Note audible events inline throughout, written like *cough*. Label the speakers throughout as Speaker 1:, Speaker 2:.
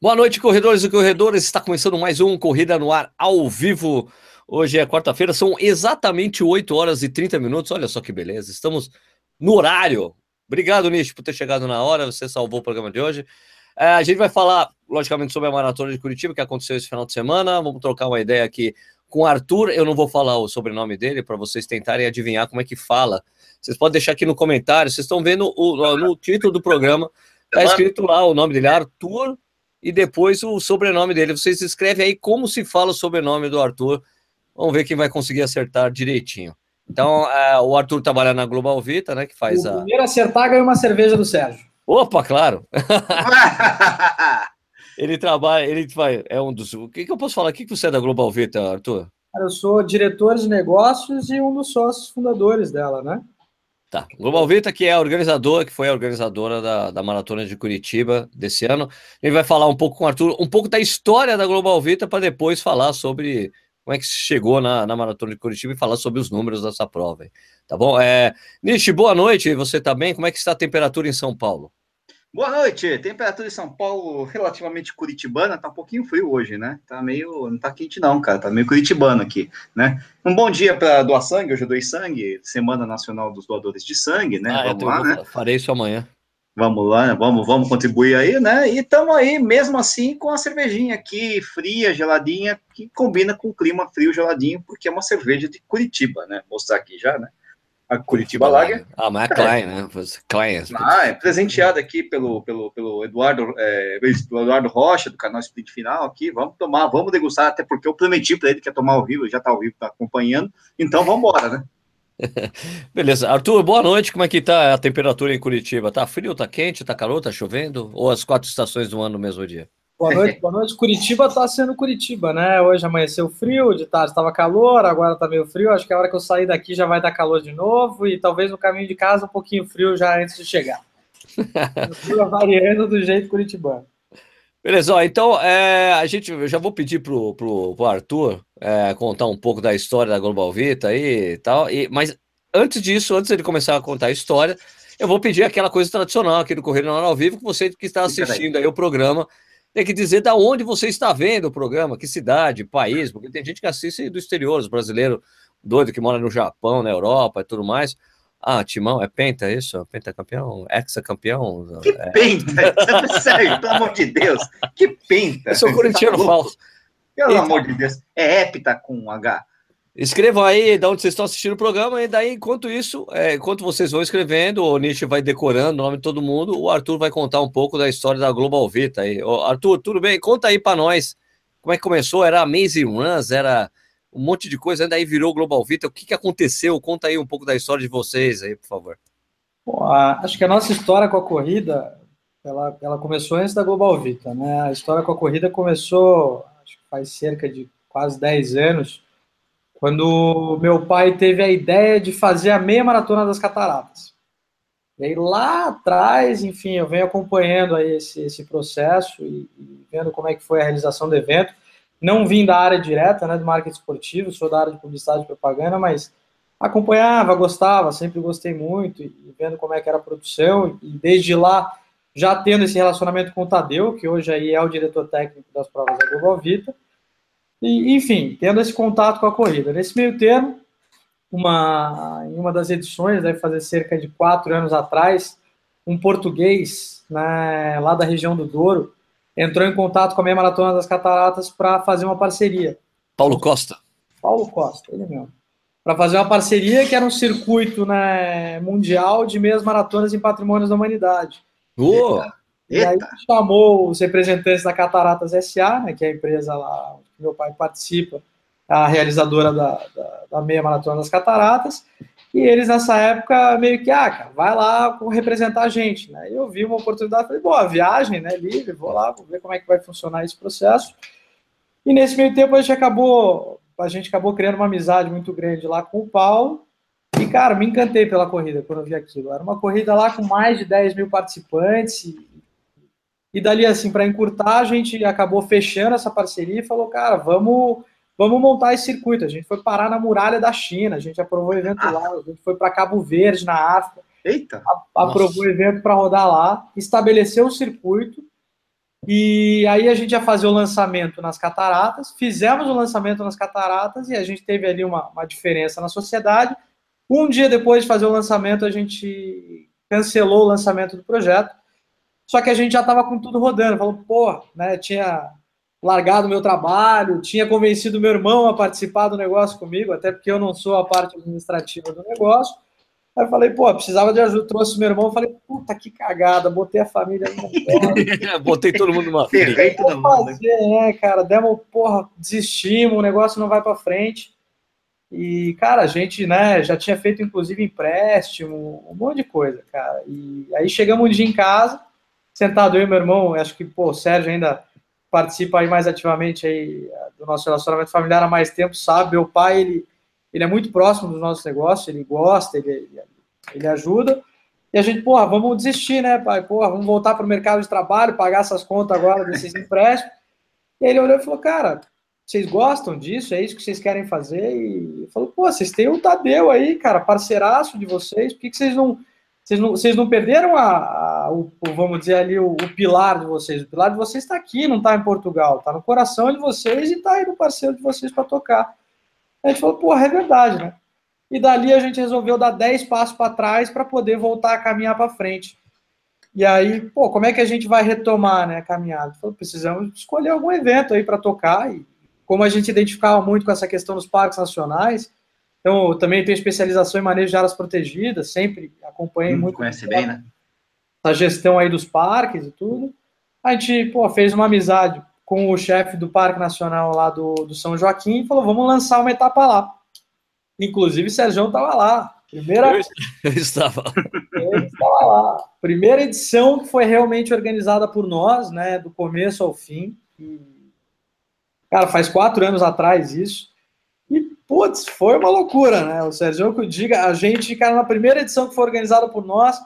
Speaker 1: Boa noite, corredores e corredoras. Está começando mais um Corrida no Ar ao vivo. Hoje é quarta-feira, são exatamente 8 horas e 30 minutos. Olha só que beleza, estamos no horário. Obrigado, Nish, por ter chegado na hora. Você salvou o programa de hoje. É, a gente vai falar, logicamente, sobre a maratona de Curitiba que aconteceu esse final de semana. Vamos trocar uma ideia aqui com o Arthur. Eu não vou falar o sobrenome dele para vocês tentarem adivinhar como é que fala. Vocês podem deixar aqui no comentário. Vocês estão vendo o, no título do programa. Está escrito lá o nome dele, Arthur e depois o sobrenome dele. Vocês escrevem aí como se fala o sobrenome do Arthur. Vamos ver quem vai conseguir acertar direitinho. Então, é, o Arthur trabalha na Global Vita, né? Que faz
Speaker 2: o
Speaker 1: a.
Speaker 2: Primeiro acertar ganha uma cerveja do Sérgio.
Speaker 1: Opa, claro! *laughs* ele trabalha, ele vai, é um dos. O que, que eu posso falar? O que, que você é da Global Vita, Arthur?
Speaker 2: Eu sou diretor de negócios e um dos sócios fundadores dela, né?
Speaker 1: Tá. Global Vita, que é a organizadora, que foi a organizadora da, da Maratona de Curitiba desse ano. Ele vai falar um pouco com o Arthur, um pouco da história da Global Vita, para depois falar sobre como é que chegou na, na Maratona de Curitiba e falar sobre os números dessa prova. Tá bom? É, Nishi, boa noite. Você tá bem? Como é que está a temperatura em São Paulo?
Speaker 3: Boa noite. Temperatura em São Paulo relativamente curitibana, tá um pouquinho frio hoje, né? Tá meio, não tá quente não, cara, tá meio curitibano aqui, né? Um bom dia para doar sangue, hoje eu doei sangue, Semana Nacional dos Doadores de Sangue, né?
Speaker 1: Ah, vamos lá, né? Farei isso amanhã.
Speaker 3: Vamos lá, vamos, vamos contribuir aí, né? E estamos aí, mesmo assim, com a cervejinha aqui, fria, geladinha, que combina com o clima frio, geladinho, porque é uma cerveja de Curitiba, né? Vou mostrar aqui já, né? A Curitiba Lager.
Speaker 1: Ah, mas é Klein, né? Klein.
Speaker 3: Ah, é presenteado aqui pelo, pelo, pelo Eduardo, é, Eduardo Rocha, do canal Split Final aqui. Vamos tomar, vamos degustar, até porque eu prometi para ele que ia tomar ao vivo, já está ao vivo, está acompanhando. Então vamos embora, né? *laughs*
Speaker 1: Beleza. Arthur, boa noite. Como é que tá a temperatura em Curitiba? Tá frio, tá quente, tá calor, tá chovendo? Ou as quatro estações do ano no mesmo dia?
Speaker 2: Boa noite, boa noite. Curitiba está sendo Curitiba, né? Hoje amanheceu frio, de tarde estava calor, agora está meio frio. Acho que a hora que eu sair daqui já vai dar calor de novo e talvez no caminho de casa um pouquinho frio já antes de chegar. *laughs* variando do jeito curitibano.
Speaker 1: Beleza, ó, então é, a gente, eu já vou pedir pro, pro, pro Arthur é, contar um pouco da história da Global Vita aí e tal, e, mas antes disso, antes de começar a contar a história, eu vou pedir aquela coisa tradicional aqui do Correio ao Vivo, que você que está assistindo aí o programa, tem que dizer da onde você está vendo o programa, que cidade, país, porque tem gente que assiste do exterior, os brasileiros doido que mora no Japão, na Europa e tudo mais. Ah, Timão, é penta é isso? Penta campeão? Hexa campeão?
Speaker 3: Que é... penta? *laughs* Sério, pelo amor de Deus. Que penta?
Speaker 1: Eu sou corintiano tá falso.
Speaker 3: Pelo Eita. amor de Deus. É hepta com H.
Speaker 1: Escrevam aí de onde vocês estão assistindo o programa, e daí, enquanto isso, é, enquanto vocês vão escrevendo, o Nietzsche vai decorando o nome de todo mundo, o Arthur vai contar um pouco da história da Global Vita. Aí. Ô, Arthur, tudo bem? Conta aí para nós como é que começou. Era Amazing Runs, era um monte de coisa, daí virou Global Vita. O que, que aconteceu? Conta aí um pouco da história de vocês aí, por favor.
Speaker 2: Bom, a, acho que a nossa história com a corrida, ela, ela começou antes da Global Vita, né? A história com a corrida começou, acho que faz cerca de quase 10 anos, quando meu pai teve a ideia de fazer a meia maratona das cataratas. E aí lá atrás, enfim, eu venho acompanhando aí esse, esse processo e, e, vendo como é que foi a realização do evento. Não vim da área direta, né, do marketing esportivo, sou da área de publicidade e propaganda, mas acompanhava, gostava, sempre gostei muito, e vendo como é que era a produção, e desde lá já tendo esse relacionamento com o Tadeu, que hoje aí é o diretor técnico das provas da Global Vita, e, enfim, tendo esse contato com a corrida. Nesse meio termo, uma, em uma das edições, deve fazer cerca de quatro anos atrás, um português né, lá da região do Douro entrou em contato com a minha Maratona das Cataratas para fazer uma parceria.
Speaker 1: Paulo Costa.
Speaker 2: Paulo Costa, ele mesmo. Para fazer uma parceria que era um circuito né, mundial de meias maratonas em patrimônios da humanidade.
Speaker 1: Uh!
Speaker 2: E aí chamou os representantes da Cataratas SA, né, que é a empresa lá meu pai participa, a realizadora da, da, da, meia maratona das Cataratas, e eles nessa época meio que, ah, cara, vai lá representar a gente, né? Eu vi uma oportunidade, falei, boa, viagem, né, livre, vou lá, vou ver como é que vai funcionar esse processo. E nesse meio tempo a gente acabou, a gente acabou criando uma amizade muito grande lá com o Paulo, e, cara, me encantei pela corrida quando eu vi aquilo. Era uma corrida lá com mais de 10 mil participantes, e dali, assim, para encurtar, a gente acabou fechando essa parceria e falou, cara, vamos, vamos montar esse circuito. A gente foi parar na muralha da China, a gente aprovou o evento ah. lá, a gente foi para Cabo Verde, na África.
Speaker 3: Eita!
Speaker 2: aprovou o evento para rodar lá, estabeleceu o circuito. E aí a gente ia fazer o lançamento nas cataratas, fizemos o lançamento nas cataratas e a gente teve ali uma, uma diferença na sociedade. Um dia depois de fazer o lançamento, a gente cancelou o lançamento do projeto. Só que a gente já estava com tudo rodando. Falou, pô, né? Tinha largado o meu trabalho, tinha convencido meu irmão a participar do negócio comigo, até porque eu não sou a parte administrativa do negócio. Aí eu falei, pô, precisava de ajuda, trouxe meu irmão, falei, puta que cagada, botei a família *laughs*
Speaker 1: Botei todo mundo numa
Speaker 2: frente. todo fazer, né, cara, demos, porra, desistimos, o negócio não vai para frente. E, cara, a gente, né, já tinha feito, inclusive, empréstimo, um monte de coisa, cara. E aí chegamos um dia em casa, sentado eu e meu irmão, acho que, pô, o Sérgio ainda participa aí mais ativamente aí do nosso relacionamento familiar há mais tempo, sabe, meu pai, ele ele é muito próximo dos nossos negócios, ele gosta, ele, ele, ele ajuda. E a gente, porra, vamos desistir, né, pai? Porra, vamos voltar para o mercado de trabalho, pagar essas contas agora desses empréstimos. E ele olhou e falou, cara, vocês gostam disso? É isso que vocês querem fazer? E falou, pô, vocês têm o Tadeu aí, cara, parceiraço de vocês, por que, que vocês não. Vocês não, vocês não perderam a, a o, vamos dizer ali, o, o, pilar de vocês. O pilar de vocês está aqui, não está em Portugal. Está no coração de vocês e está aí no parceiro de vocês para tocar. A gente falou, porra, é verdade, né? E dali a gente resolveu dar 10 passos para trás para poder voltar a caminhar para frente. E aí, pô, como é que a gente vai retomar né, a caminhada? Falou, precisamos escolher algum evento aí para tocar. E como a gente identificava muito com essa questão dos parques nacionais, então eu também tenho especialização em manejo de áreas protegidas, sempre acompanhei hum, muito.
Speaker 3: Conhece bem, né?
Speaker 2: A gestão aí dos parques e tudo. A gente, pô, fez uma amizade com o chefe do Parque Nacional lá do, do São Joaquim e falou: vamos lançar uma etapa lá. Inclusive, Sérgio estava lá. Primeira...
Speaker 1: Eu *laughs* estava.
Speaker 2: Ele estava lá. Primeira edição que foi realmente organizada por nós, né, do começo ao fim. E, cara, faz quatro anos atrás isso. Putz, foi uma loucura, né? O Sérgio que eu diga, a gente, cara, na primeira edição que foi organizada por nós,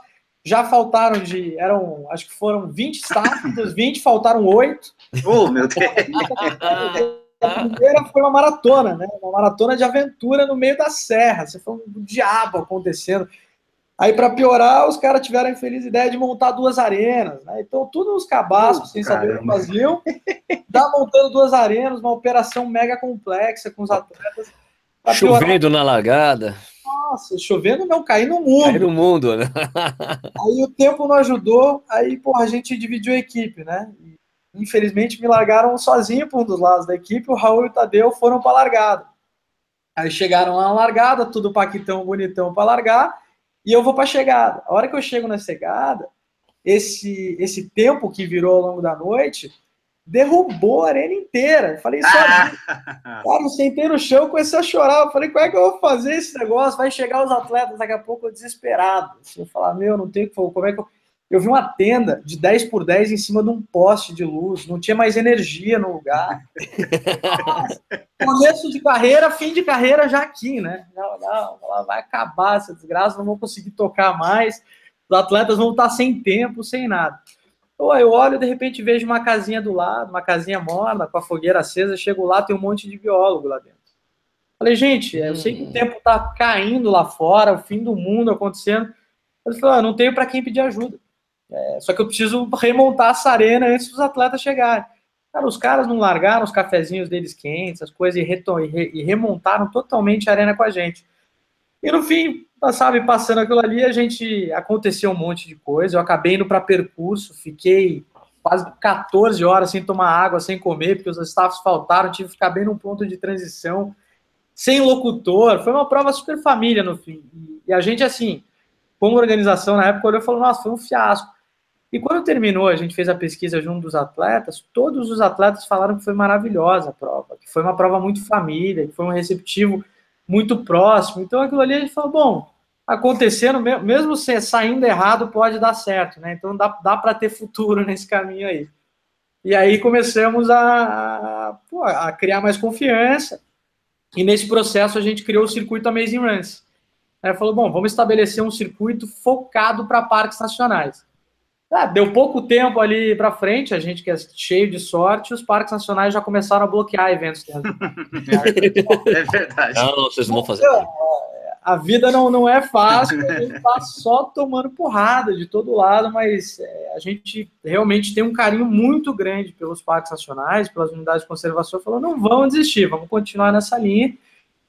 Speaker 2: já faltaram de. Eram, acho que foram 20 staff, dos 20 faltaram 8.
Speaker 3: Oh, meu Deus!
Speaker 2: A primeira foi uma maratona, né? Uma maratona de aventura no meio da serra. Você foi um diabo acontecendo. Aí, para piorar, os caras tiveram a infeliz ideia de montar duas arenas, né? Então, tudo uns cabaços, sem saber o que faziam. Tá montando duas arenas, uma operação mega complexa com os atletas.
Speaker 1: Chovendo na lagada.
Speaker 2: Nossa, chovendo não, cair no mundo. Cair
Speaker 1: no mundo, né? *laughs*
Speaker 2: aí o tempo não ajudou, aí, porra, a gente dividiu a equipe, né? E, infelizmente me largaram sozinho para um dos lados da equipe, o Raul e o Tadeu foram para largada. Aí chegaram lá na largada, tudo paquitão, bonitão para largar, e eu vou para a chegada. A hora que eu chego na chegada, esse, esse tempo que virou ao longo da noite, derrubou a arena inteira. Eu falei, só ah. *laughs* cara, eu sentei no chão, comecei a chorar. Eu falei, como é que eu vou fazer esse negócio? Vai chegar os atletas daqui a pouco desesperado. Eu falar, meu, não tem como é que eu. Eu vi uma tenda de 10 por 10 em cima de um poste de luz, não tinha mais energia no lugar. *laughs* Começo de carreira, fim de carreira já aqui, né? Não, não, vai acabar essa desgraça, não vou conseguir tocar mais, os atletas vão estar sem tempo, sem nada. Ou eu olho, de repente vejo uma casinha do lado, uma casinha morna, com a fogueira acesa, chego lá, tem um monte de biólogo lá dentro. Falei, gente, eu sei que o tempo está caindo lá fora, o fim do mundo acontecendo. Eu falei, ah, não tenho para quem pedir ajuda. É, só que eu preciso remontar essa arena antes dos atletas chegarem. Cara, os caras não largaram os cafezinhos deles quentes, as coisas, e, e, e remontaram totalmente a arena com a gente. E no fim, sabe, passando aquilo ali, a gente aconteceu um monte de coisa. Eu acabei indo para percurso, fiquei quase 14 horas sem tomar água, sem comer, porque os staffs faltaram, tive que ficar bem num ponto de transição, sem locutor. Foi uma prova super família no fim. E a gente, assim, como organização na época, olhou e falou: nossa, foi um fiasco. E quando terminou, a gente fez a pesquisa junto dos atletas, todos os atletas falaram que foi maravilhosa a prova, que foi uma prova muito família, que foi um receptivo muito próximo. Então aquilo ali a gente falou, bom, acontecendo, mesmo saindo errado, pode dar certo, né? Então dá, dá para ter futuro *laughs* nesse caminho aí. E aí começamos a, a, a, criar mais confiança. E nesse processo a gente criou o circuito Amazing Runs. Aí falou, bom, vamos estabelecer um circuito focado para parques nacionais. Ah, deu pouco tempo ali para frente, a gente que é cheio de sorte, os parques nacionais já começaram a bloquear eventos. *laughs*
Speaker 3: é verdade.
Speaker 1: Não, vocês não vão fazer.
Speaker 2: a vida não, não é fácil, a gente está só tomando porrada de todo lado, mas é, a gente realmente tem um carinho muito grande pelos parques nacionais, pelas unidades de conservação, falou, não vamos desistir, vamos continuar nessa linha.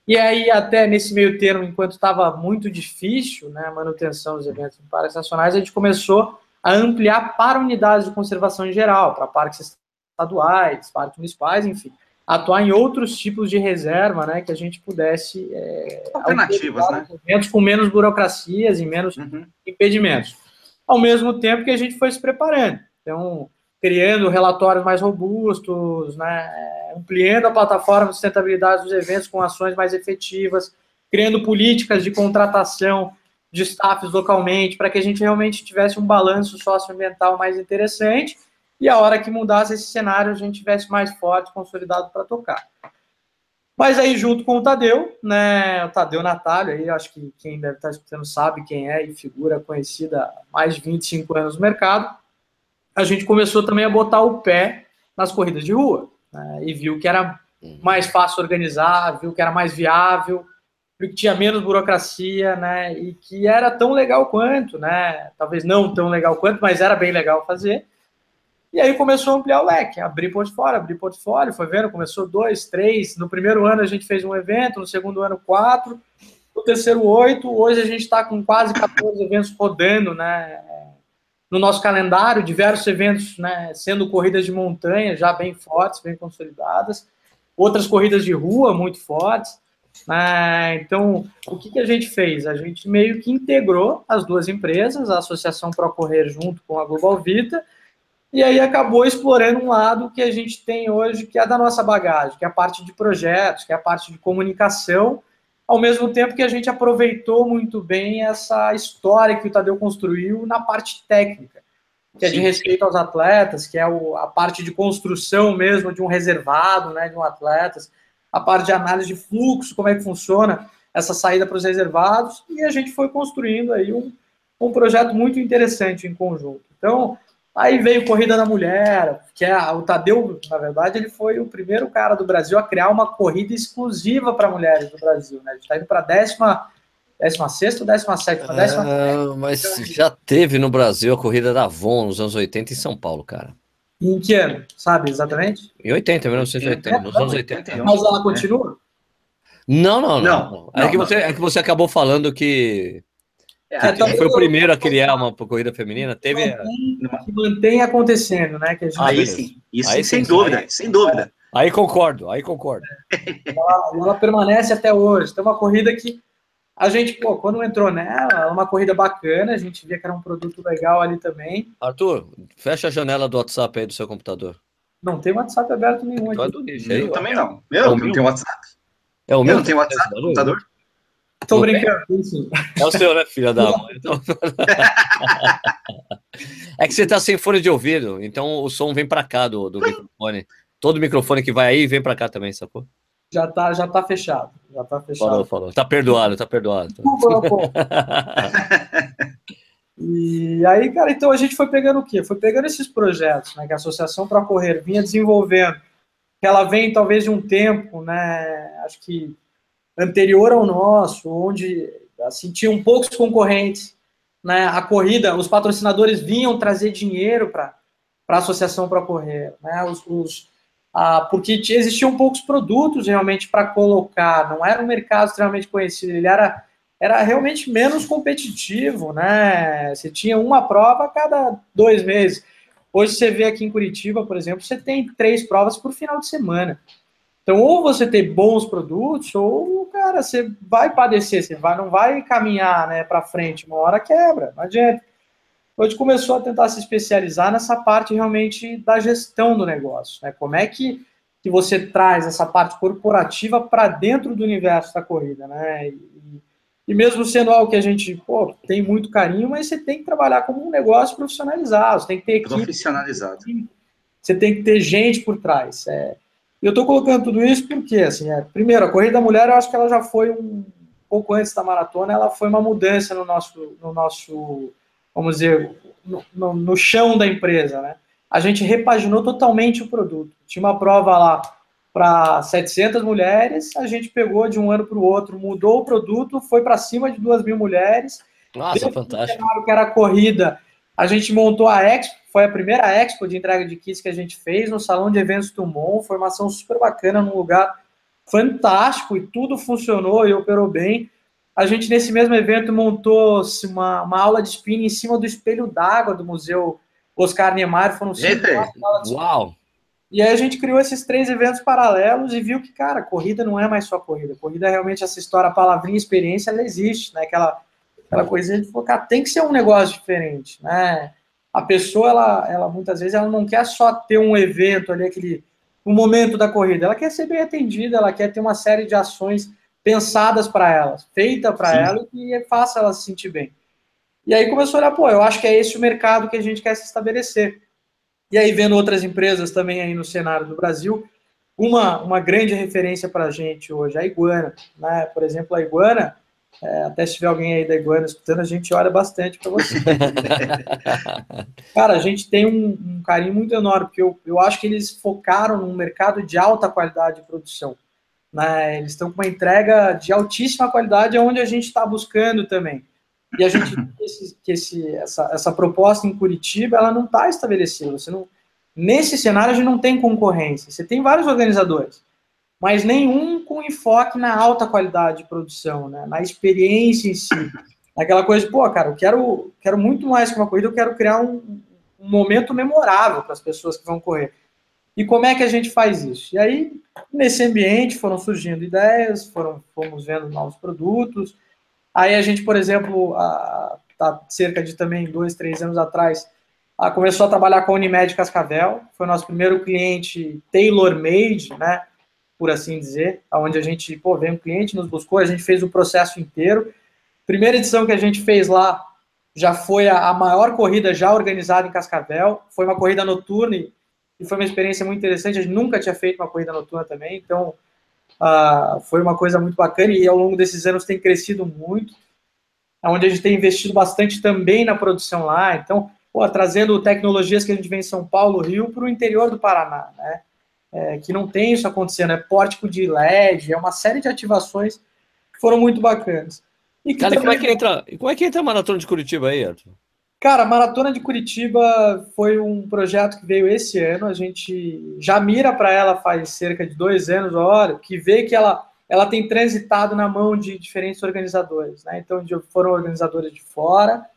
Speaker 2: E aí, até nesse meio termo, enquanto estava muito difícil né, a manutenção dos eventos em parques nacionais, a gente começou a ampliar para unidades de conservação em geral, para parques estaduais, parques municipais, enfim atuar em outros tipos de reserva, né, que a gente pudesse
Speaker 3: é, alternativas, né,
Speaker 2: com menos burocracias e menos uhum. impedimentos. Ao mesmo tempo que a gente foi se preparando, então criando relatórios mais robustos, né, ampliando a plataforma de sustentabilidade dos eventos com ações mais efetivas, criando políticas de contratação de staffs localmente para que a gente realmente tivesse um balanço socioambiental mais interessante e a hora que mudasse esse cenário, a gente tivesse mais forte, consolidado para tocar. Mas aí, junto com o Tadeu, né, o Tadeu Natalio, aí acho que quem deve estar escutando sabe quem é e figura conhecida há mais de 25 anos no mercado, a gente começou também a botar o pé nas corridas de rua, né, e viu que era mais fácil organizar, viu que era mais viável, que tinha menos burocracia, né, e que era tão legal quanto, né, talvez não tão legal quanto, mas era bem legal fazer, e aí começou a ampliar o leque, abrir portfólio, abrir portfólio, foi vendo, começou dois, três. No primeiro ano a gente fez um evento, no segundo ano quatro, no terceiro oito. Hoje a gente está com quase 14 eventos rodando, né? No nosso calendário, diversos eventos, né? Sendo corridas de montanha já bem fortes, bem consolidadas, outras corridas de rua muito fortes. Né? Então, o que, que a gente fez? A gente meio que integrou as duas empresas, a Associação Procorrer junto com a Global Vita, e aí acabou explorando um lado que a gente tem hoje, que é da nossa bagagem, que é a parte de projetos, que é a parte de comunicação, ao mesmo tempo que a gente aproveitou muito bem essa história que o Tadeu construiu na parte técnica, que é de respeito aos atletas, que é a parte de construção mesmo de um reservado, né, de um atleta, a parte de análise de fluxo, como é que funciona essa saída para os reservados, e a gente foi construindo aí um, um projeto muito interessante em conjunto. Então, Aí veio Corrida da Mulher, que é o Tadeu, na verdade, ele foi o primeiro cara do Brasil a criar uma corrida exclusiva para mulheres do Brasil. Né? A gente está indo para a décima, décima sexta ou décima sétima? Décima
Speaker 1: ah, mas já teve no Brasil a corrida da Avon nos anos 80 em São Paulo, cara.
Speaker 2: Em que ano? Sabe exatamente?
Speaker 1: Em 80, 1980, nos anos 80.
Speaker 2: Mas ela continua?
Speaker 1: Não, não, não. não. É, que você, é que você acabou falando que é, foi o primeiro a criar uma corrida feminina. Teve
Speaker 2: mantém, que mantém acontecendo, né? Que
Speaker 3: gente... Aí sim, isso aí, sem dúvida, aí, sem dúvida.
Speaker 1: Aí concordo, aí concordo.
Speaker 2: Ela, ela, permanece até hoje. Tem uma corrida que a gente, pô, quando entrou nela, uma corrida bacana, a gente via que era um produto legal ali também.
Speaker 1: Arthur, fecha a janela do WhatsApp aí do seu computador.
Speaker 2: Não tem WhatsApp aberto nenhum aqui.
Speaker 3: É eu também não. Meu, é não tem WhatsApp.
Speaker 1: É o meu? Eu não
Speaker 3: tenho WhatsApp no computador.
Speaker 2: Tô brincando.
Speaker 1: É o seu, né, filha da mãe? Então... *laughs* é que você tá sem fone de ouvido, então o som vem para cá do, do microfone. Todo microfone que vai aí vem para cá também, sacou?
Speaker 2: Já tá, já tá fechado. Já tá fechado.
Speaker 1: Falou, falou. Tá perdoado, tá perdoado. *laughs*
Speaker 2: e aí, cara, então a gente foi pegando o quê? Foi pegando esses projetos, né, que a Associação para Correr vinha desenvolvendo, que ela vem talvez de um tempo, né, acho que anterior ao nosso, onde assim, tinham poucos concorrentes, né? A corrida, os patrocinadores vinham trazer dinheiro para a associação para correr, né? Os, os porque existiam poucos produtos realmente para colocar, não era um mercado extremamente conhecido, ele era era realmente menos competitivo, né? Você tinha uma prova a cada dois meses. Hoje você vê aqui em Curitiba, por exemplo, você tem três provas por final de semana. Então, ou você tem bons produtos, ou, cara, você vai padecer, você vai, não vai caminhar né, para frente, uma hora quebra, não adianta. A gente começou a tentar se especializar nessa parte realmente da gestão do negócio. Né? Como é que, que você traz essa parte corporativa para dentro do universo da corrida, né? E, e, mesmo sendo algo que a gente pô, tem muito carinho, mas você tem que trabalhar como um negócio profissionalizado, você tem que ter equipe.
Speaker 3: Profissionalizado.
Speaker 2: Você tem que ter gente por trás. É, eu estou colocando tudo isso porque, assim, é, primeiro, a corrida da mulher, eu acho que ela já foi um pouco antes da maratona, ela foi uma mudança no nosso, no nosso vamos dizer, no, no, no chão da empresa, né? A gente repaginou totalmente o produto. Tinha uma prova lá para 700 mulheres, a gente pegou de um ano para o outro, mudou o produto, foi para cima de 2 mil mulheres.
Speaker 1: Nossa, fantástico.
Speaker 2: Que era a corrida, a gente montou a Expo, foi a primeira Expo de entrega de kits que a gente fez no Salão de Eventos Tumon, formação super bacana, num lugar fantástico e tudo funcionou e operou bem. A gente, nesse mesmo evento, montou uma, uma aula de spinning em cima do espelho d'água do Museu Oscar Niemeyer. Foram cinco
Speaker 1: Uau!
Speaker 2: E aí a gente criou esses três eventos paralelos e viu que, cara, corrida não é mais só corrida. Corrida é realmente essa história, a palavrinha experiência, ela existe, né? Aquela, aquela coisa de focar, tem que ser um negócio diferente, né? A pessoa, ela, ela muitas vezes, ela não quer só ter um evento ali, aquele um momento da corrida, ela quer ser bem atendida, ela quer ter uma série de ações pensadas para ela, feita para ela e que faça ela se sentir bem. E aí começou a olhar, pô, eu acho que é esse o mercado que a gente quer se estabelecer. E aí, vendo outras empresas também aí no cenário do Brasil, uma, uma grande referência para a gente hoje, a Iguana. Né? Por exemplo, a Iguana, é, até se tiver alguém aí da Iguana escutando, a gente olha bastante para você. *laughs* Cara, a gente tem um, um, carinho muito enorme, porque eu, eu acho que eles focaram num mercado de alta qualidade de produção. Né? Eles estão com uma entrega de altíssima qualidade, é onde a gente está buscando também. E a gente que, esse, que esse, essa, essa proposta em Curitiba ela não está estabelecida. Você não, nesse cenário a gente não tem concorrência. Você tem vários organizadores, mas nenhum com enfoque na alta qualidade de produção, né? na experiência em si. Aquela coisa de, pô, cara, eu quero, quero muito mais que uma corrida, eu quero criar um, um momento memorável para as pessoas que vão correr. E como é que a gente faz isso? E aí, nesse ambiente, foram surgindo ideias, foram, fomos vendo novos produtos, Aí a gente, por exemplo, há, tá cerca de também dois, três anos atrás, a, começou a trabalhar com a Unimed Cascavel, foi nosso primeiro cliente tailor-made, né, por assim dizer, onde a gente, pô, veio um cliente, nos buscou, a gente fez o processo inteiro. Primeira edição que a gente fez lá já foi a, a maior corrida já organizada em Cascavel, foi uma corrida noturna e, e foi uma experiência muito interessante, a gente nunca tinha feito uma corrida noturna também, então ah, foi uma coisa muito bacana e ao longo desses anos tem crescido muito, onde a gente tem investido bastante também na produção lá. Então, pô, trazendo tecnologias que a gente vê em São Paulo, Rio, para o interior do Paraná, né? É, que não tem isso acontecendo, é pórtico de LED, é uma série de ativações que foram muito bacanas.
Speaker 1: E Cara, também... como é que entra, como é que entra a maratona de Curitiba aí, Arthur?
Speaker 2: Cara, a Maratona de Curitiba foi um projeto que veio esse ano. A gente já mira para ela faz cerca de dois anos, olha, que vê que ela, ela tem transitado na mão de diferentes organizadores. Né? Então, foram organizadores de fora.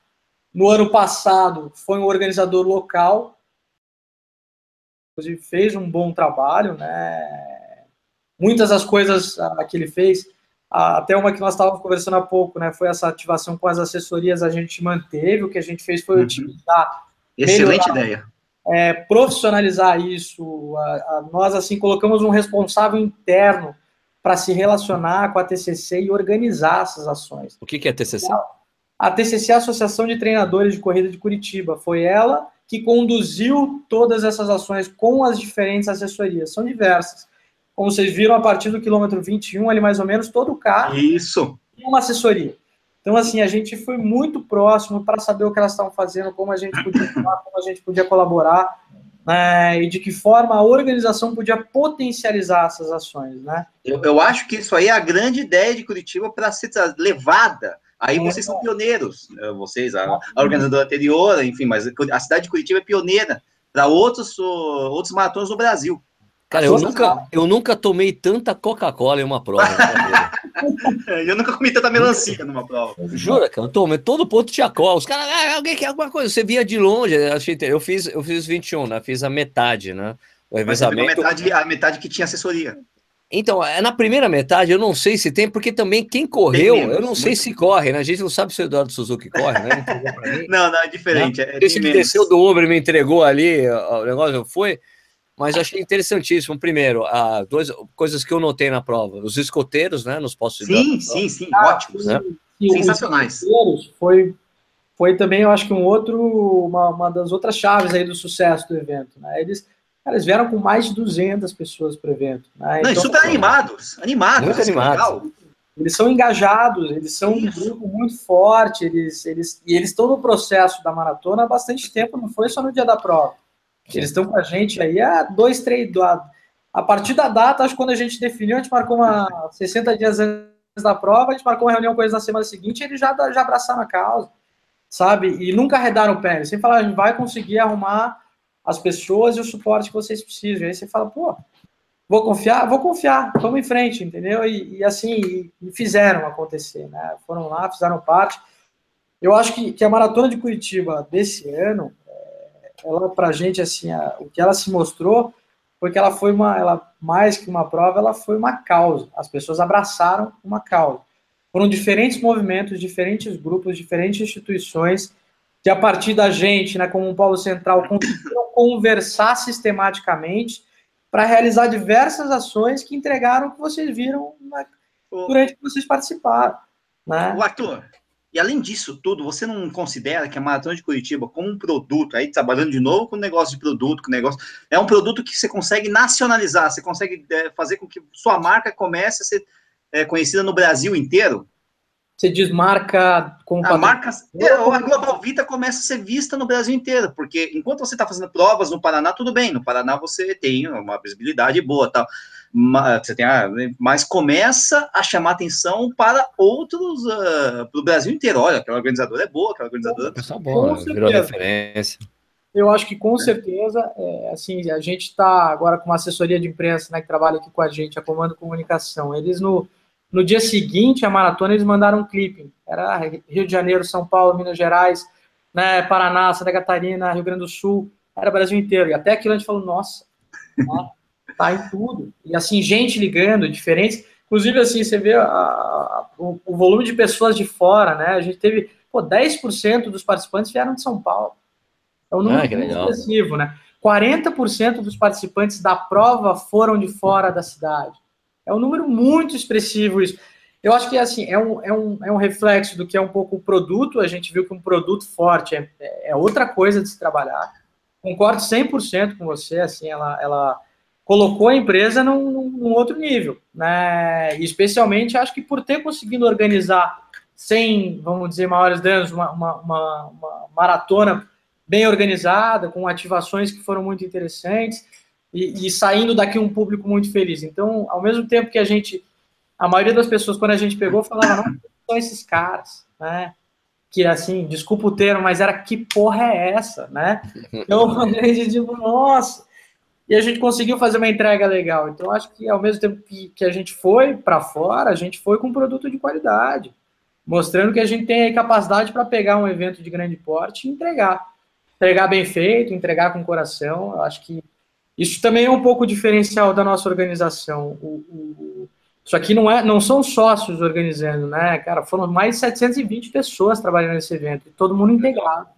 Speaker 2: No ano passado, foi um organizador local, inclusive fez um bom trabalho. Né? Muitas das coisas ah, que ele fez até uma que nós estávamos conversando há pouco, né? Foi essa ativação com as assessorias, a gente manteve. O que a gente fez foi uhum. utilizar.
Speaker 3: Excelente melhorar, ideia.
Speaker 2: É, profissionalizar isso. A, a, nós, assim, colocamos um responsável interno para se relacionar com a TCC e organizar essas ações.
Speaker 1: O que, que é a TCC?
Speaker 2: A TCC é a Associação de Treinadores de Corrida de Curitiba. Foi ela que conduziu todas essas ações com as diferentes assessorias. São diversas como vocês viram, a partir do quilômetro 21, ali mais ou menos, todo o carro
Speaker 3: Isso.
Speaker 2: tem uma assessoria. Então, assim, a gente foi muito próximo para saber o que elas estavam fazendo, como a gente podia *coughs* falar, como a gente podia colaborar, né, e de que forma a organização podia potencializar essas ações, né?
Speaker 3: Eu, eu acho que isso aí é a grande ideia de Curitiba para ser levada. Aí é, vocês são pioneiros, né, vocês, a, a organizadora anterior, enfim, mas a cidade de Curitiba é pioneira para outros, outros maratonas do Brasil.
Speaker 1: Cara, eu nunca, eu nunca tomei tanta Coca-Cola em uma prova. *laughs*
Speaker 3: eu nunca comi tanta melancia numa prova.
Speaker 1: Jura, cara? Eu tomei todo ponto tinha cola. Os caras, ah, alguém quer alguma coisa? Você via de longe. Eu fiz, eu fiz 21, né? Fiz a metade, né?
Speaker 3: O revezamento. A metade, a metade que tinha assessoria.
Speaker 1: Então, é, na primeira metade, eu não sei se tem, porque também quem correu, menos, eu não sei se corre, né? A gente não sabe se o Eduardo Suzuki corre, né? *laughs*
Speaker 3: não, não, é diferente. Não?
Speaker 1: É, é se ele desceu do Uber e me entregou ali, o negócio foi. Mas achei interessantíssimo. Primeiro, a duas coisas que eu notei na prova: os escoteiros, né? Nos postos
Speaker 3: Sim, sim, sim, ah, ótimos. Né? Sensacionais.
Speaker 2: Foi, foi também, eu acho que um outro, uma, uma das outras chaves aí do sucesso do evento. Né? Eles, cara, eles vieram com mais de 200 pessoas para o evento. Né?
Speaker 3: Não, então, super animados, animados.
Speaker 1: Muito animados.
Speaker 2: Eles são engajados, eles são Isso. um grupo muito forte, eles, eles, e eles estão no processo da maratona há bastante tempo, não foi só no dia da prova. Eles estão com a gente aí há dois, três, há, A partir da data, acho que quando a gente definiu, a gente marcou uma 60 dias antes da prova, a gente marcou uma reunião com eles na semana seguinte, eles já, já abraçaram a causa, sabe? E nunca arredaram o pé. Sem falar, a gente vai conseguir arrumar as pessoas e o suporte que vocês precisam. E aí você fala, pô, vou confiar? Vou confiar, vamos em frente, entendeu? E, e assim, e, e fizeram acontecer, né? Foram lá, fizeram parte. Eu acho que, que a maratona de Curitiba desse ano, ela pra gente, assim, a, o que ela se mostrou foi que ela foi uma, ela mais que uma prova, ela foi uma causa. As pessoas abraçaram uma causa. Foram diferentes movimentos, diferentes grupos, diferentes instituições que a partir da gente, né, como um polo central, conseguiram *coughs* conversar sistematicamente para realizar diversas ações que entregaram o que vocês viram na, durante que vocês participaram. Né?
Speaker 3: O Arthur, e além disso tudo, você não considera que a Maratona de Curitiba, como um produto, aí trabalhando de novo com negócio de produto, com negócio, é um produto que você consegue nacionalizar, você consegue é, fazer com que sua marca comece a ser é, conhecida no Brasil inteiro?
Speaker 2: Você desmarca
Speaker 3: com a marca, é, a Global Vita começa a ser vista no Brasil inteiro, porque enquanto você está fazendo provas no Paraná, tudo bem, no Paraná você tem uma visibilidade boa, tal você tem a, mas começa a chamar atenção para outros, uh, para o Brasil inteiro. Olha, aquela organizadora é boa, aquela organizadora.
Speaker 1: é boa, virou referência.
Speaker 2: Eu acho que com certeza, é, assim, a gente está agora com uma assessoria de imprensa né, que trabalha aqui com a gente, a Comando Comunicação. Eles no, no dia seguinte, a maratona, eles mandaram um clipe. Era Rio de Janeiro, São Paulo, Minas Gerais, né, Paraná, Santa Catarina, Rio Grande do Sul, era o Brasil inteiro. E até aquilo a gente falou, nossa, né? tá em tudo. E assim, gente ligando, diferentes. Inclusive, assim, você vê a, a, o, o, volume de pessoas de fora, né? A gente teve, pô, 10% dos participantes vieram de São Paulo. É um número ah, muito expressivo, né? 40% dos participantes da prova foram de fora da cidade. É um número muito expressivo isso. Eu acho que assim, é um, é, um, é um reflexo do que é um pouco o produto. A gente viu que um produto forte é, é outra coisa de se trabalhar. Concordo 100% com você, assim, ela, ela colocou a empresa num, num outro nível, né? E especialmente, acho que por ter conseguido organizar sem, vamos dizer, maiores danos, uma, uma, uma, uma maratona bem organizada, com ativações que foram muito interessantes e, e, saindo daqui um público muito feliz. Então, ao mesmo tempo que a gente, a maioria das pessoas, quando a gente pegou, falava, não, são esses caras, né? Que assim, desculpa o termo, mas era que porra é essa, né? *laughs* Então, a gente tipo, nossa, e a gente conseguiu fazer uma entrega legal. Então, acho que ao mesmo tempo que, que a gente foi para fora, a gente foi com um produto de qualidade, mostrando que a gente tem capacidade para pegar um evento de grande porte e entregar. Entregar bem feito, entregar com coração. Eu acho que isso também é um pouco diferencial da nossa organização. O, o, isso aqui não, é, não são sócios organizando, né, cara? Foram mais de 720 pessoas trabalhando nesse evento, todo mundo integrado.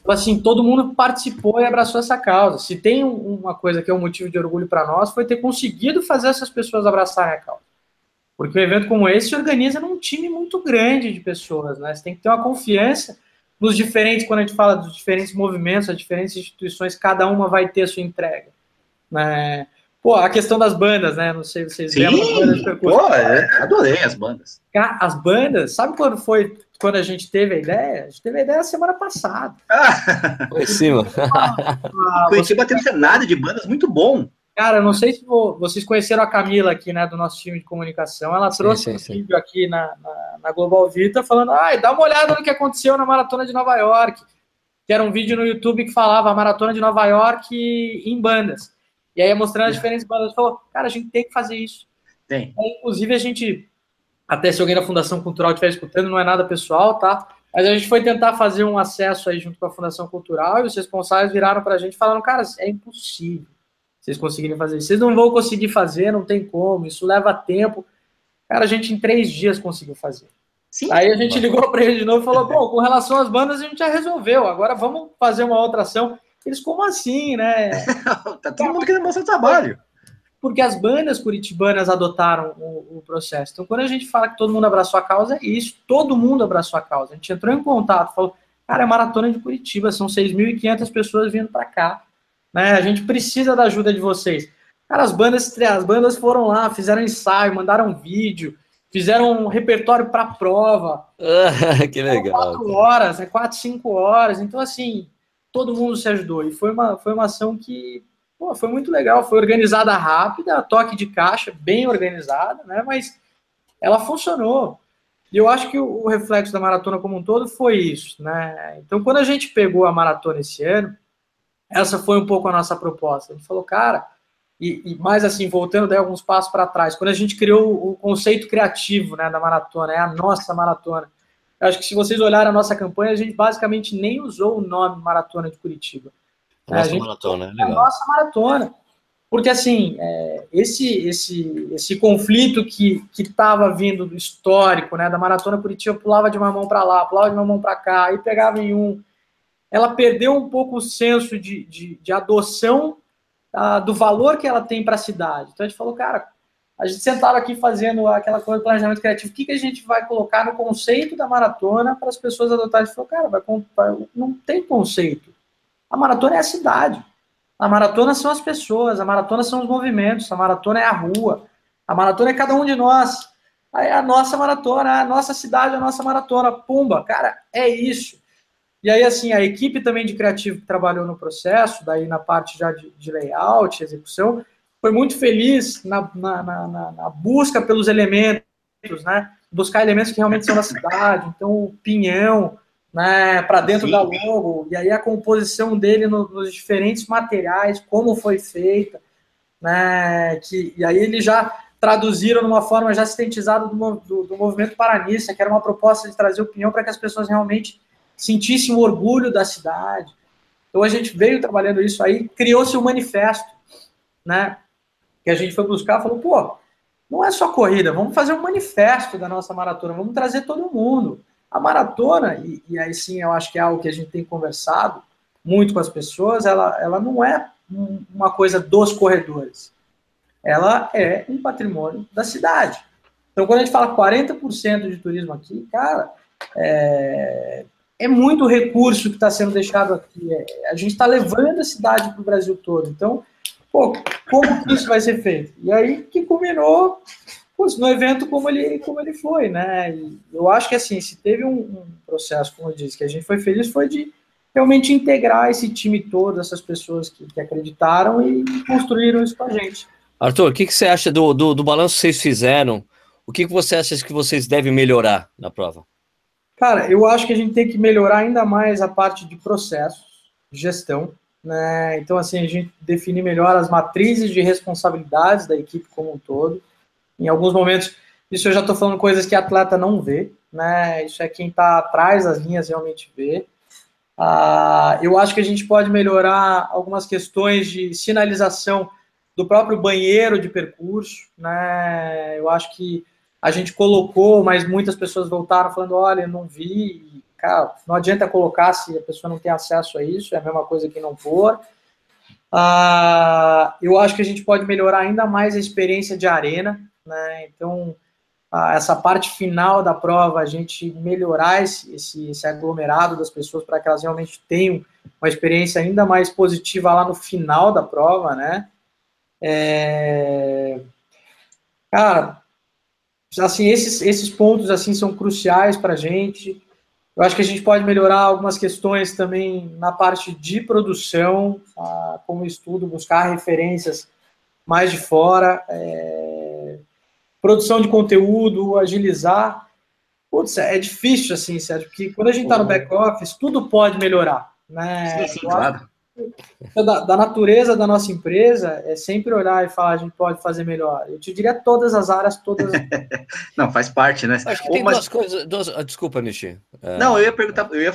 Speaker 2: Então, assim, todo mundo participou e abraçou essa causa. Se tem uma coisa que é um motivo de orgulho para nós, foi ter conseguido fazer essas pessoas abraçarem a causa. Porque um evento como esse se organiza num time muito grande de pessoas, né? Você tem que ter uma confiança nos diferentes, quando a gente fala dos diferentes movimentos, as diferentes instituições, cada uma vai ter a sua entrega. Né? Pô, a questão das bandas, né? Não sei se vocês
Speaker 3: Sim, lembram. Pô, é, adorei as bandas.
Speaker 2: As bandas, sabe quando foi quando a gente teve a ideia? A gente teve a ideia semana passada.
Speaker 1: Ah, foi cima. *laughs*
Speaker 3: Ah, *laughs* Curitiba tem um cenário de bandas muito bom.
Speaker 2: Cara, não sei se vocês conheceram a Camila aqui, né, do nosso time de comunicação. Ela trouxe sim, sim, um vídeo aqui na, na, na, Global Vita falando: ai, dá uma olhada no que aconteceu na Maratona de Nova York. Que era um vídeo no YouTube que falava a Maratona de Nova York em bandas. E aí mostrando as diferentes bandas. Falou, cara, a gente tem que fazer isso.
Speaker 3: Tem.
Speaker 2: Aí, inclusive, a gente até se alguém da Fundação Cultural estiver escutando, não é nada pessoal, tá? Mas a gente foi tentar fazer um acesso aí junto com a Fundação Cultural e os responsáveis viraram para a gente falando, cara, é impossível vocês conseguirem fazer isso. Vocês não vão conseguir fazer, não tem como, isso leva tempo. Cara, a gente em três dias conseguiu fazer. Sim. Aí a gente ligou para ele de novo e falou, bom, com relação às bandas a gente já resolveu, agora vamos fazer uma outra ação. Eles, como assim, né? *laughs*
Speaker 3: tá todo mundo querendo mostrar trabalho
Speaker 2: porque as bandas curitibanas adotaram o, o, processo. Então, quando a gente fala que todo mundo abraçou a causa, é isso, todo mundo abraçou a causa. A gente entrou em contato, falou, cara, é maratona de Curitiba, são 6.500 pessoas vindo para cá, né? A gente precisa da ajuda de vocês. Cara, as bandas, as bandas foram lá, fizeram ensaio, mandaram vídeo, fizeram um repertório para prova. *laughs*
Speaker 1: que legal.
Speaker 2: Quatro horas, né? Quatro, cinco horas. Então, assim, todo mundo se ajudou. E foi uma, foi uma ação que pô, foi muito legal, foi organizada rápida, toque de caixa, bem organizada, né? Mas ela funcionou. E eu acho que o, reflexo da maratona como um todo foi isso, né? Então, quando a gente pegou a maratona esse ano, essa foi um pouco a nossa proposta. A gente falou, cara, e, e mais assim, voltando daí alguns passos para trás, quando a gente criou o, o conceito criativo né, da maratona, é a nossa maratona. Eu acho que se vocês olharem a nossa campanha, a gente basicamente nem usou o nome Maratona de Curitiba.
Speaker 1: Nossa a gente, maratona, é legal.
Speaker 2: A nossa maratona. Porque, assim, é, esse, esse, esse conflito que estava vindo do histórico, né, da Maratona Curitiba, pulava de uma mão para lá, pulava de uma mão para cá, aí pegava em um. Ela perdeu um pouco o senso de, de, de adoção ah, do valor que ela tem para a cidade. Então, a gente falou, cara, a gente sentava aqui fazendo aquela coisa de planejamento criativo, o que, que a gente vai colocar no conceito da maratona para as pessoas adotarem? Falou, cara, vai, não tem conceito. A maratona é a cidade. A maratona são as pessoas, a maratona são os movimentos, a maratona é a rua, a maratona é cada um de nós. É a nossa maratona, a nossa cidade, a nossa maratona. Pumba, cara, é isso. E aí, assim, a equipe também de criativo que trabalhou no processo, daí na parte já de, de layout, execução, foi muito feliz na, na, na, na, busca pelos elementos, né? Buscar elementos que realmente são da cidade. Então, o pinhão, né, para dentro Sim. da logo, e aí a composição dele no, nos diferentes materiais, como foi feita, né, que, e aí eles já traduziram numa forma já sintetizada do, do, do movimento paranista, que era uma proposta de trazer opinião para que as pessoas realmente sentissem o orgulho da cidade. Então a gente veio trabalhando isso aí, criou-se um manifesto, né, que a gente foi buscar, falou, pô, não é só corrida, vamos fazer um manifesto da nossa maratona, vamos trazer todo mundo. A maratona, e, e, aí sim eu acho que é algo que a gente tem conversado muito com as pessoas, ela, ela não é uma coisa dos corredores. Ela é um patrimônio da cidade. Então, quando a gente fala 40% de turismo aqui, cara, é, é muito recurso que está sendo deixado aqui. É, a gente está levando a cidade para o Brasil todo. Então, pô, como que isso vai ser feito? E aí que combinou no evento como ele, como ele foi, né? E eu acho que assim, se teve um, um, processo, como eu disse, que a gente foi feliz, foi de realmente integrar esse time todo, essas pessoas que, que acreditaram e construíram isso com a gente.
Speaker 1: Arthur, o que, que você acha do, do, do balanço que vocês fizeram? O que, que você acha que vocês devem melhorar na prova?
Speaker 2: Cara, eu acho que a gente tem que melhorar ainda mais a parte de processos, gestão, né? Então, assim, a gente definir melhor as matrizes de responsabilidades da equipe como um todo. Em alguns momentos, isso eu já estou falando coisas que atleta não vê, né? Isso é quem está atrás das linhas realmente vê. Ah, eu acho que a gente pode melhorar algumas questões de sinalização do próprio banheiro de percurso, né? Eu acho que a gente colocou, mas muitas pessoas voltaram falando, olha, eu não vi. Cara, não adianta colocar se a pessoa não tem acesso a isso, é a mesma coisa que não pôr. Ah, eu acho que a gente pode melhorar ainda mais a experiência de arena, né? Então, essa parte final da prova, a gente melhorar esse, esse, esse aglomerado das pessoas para que elas realmente tenham uma experiência ainda mais positiva lá no final da prova, né? É... Cara, assim, esses, esses pontos, assim, são cruciais para a gente. Eu acho que a gente pode melhorar algumas questões também na parte de produção, como estudo, buscar referências mais de fora, é produção de conteúdo, agilizar. Putz, é difícil, assim, Sérgio, porque quando a gente está no back-office, tudo pode melhorar. Né? Sim, sim, claro. Da, da, natureza da nossa empresa é sempre olhar e falar a gente pode fazer melhor. Eu te diria todas as áreas, todas. *laughs*
Speaker 3: Não, faz parte, né?
Speaker 1: Acho que tem duas coisas. Duas... Ah, desculpa, Nishi.
Speaker 3: É... Não, eu ia perguntar, eu ia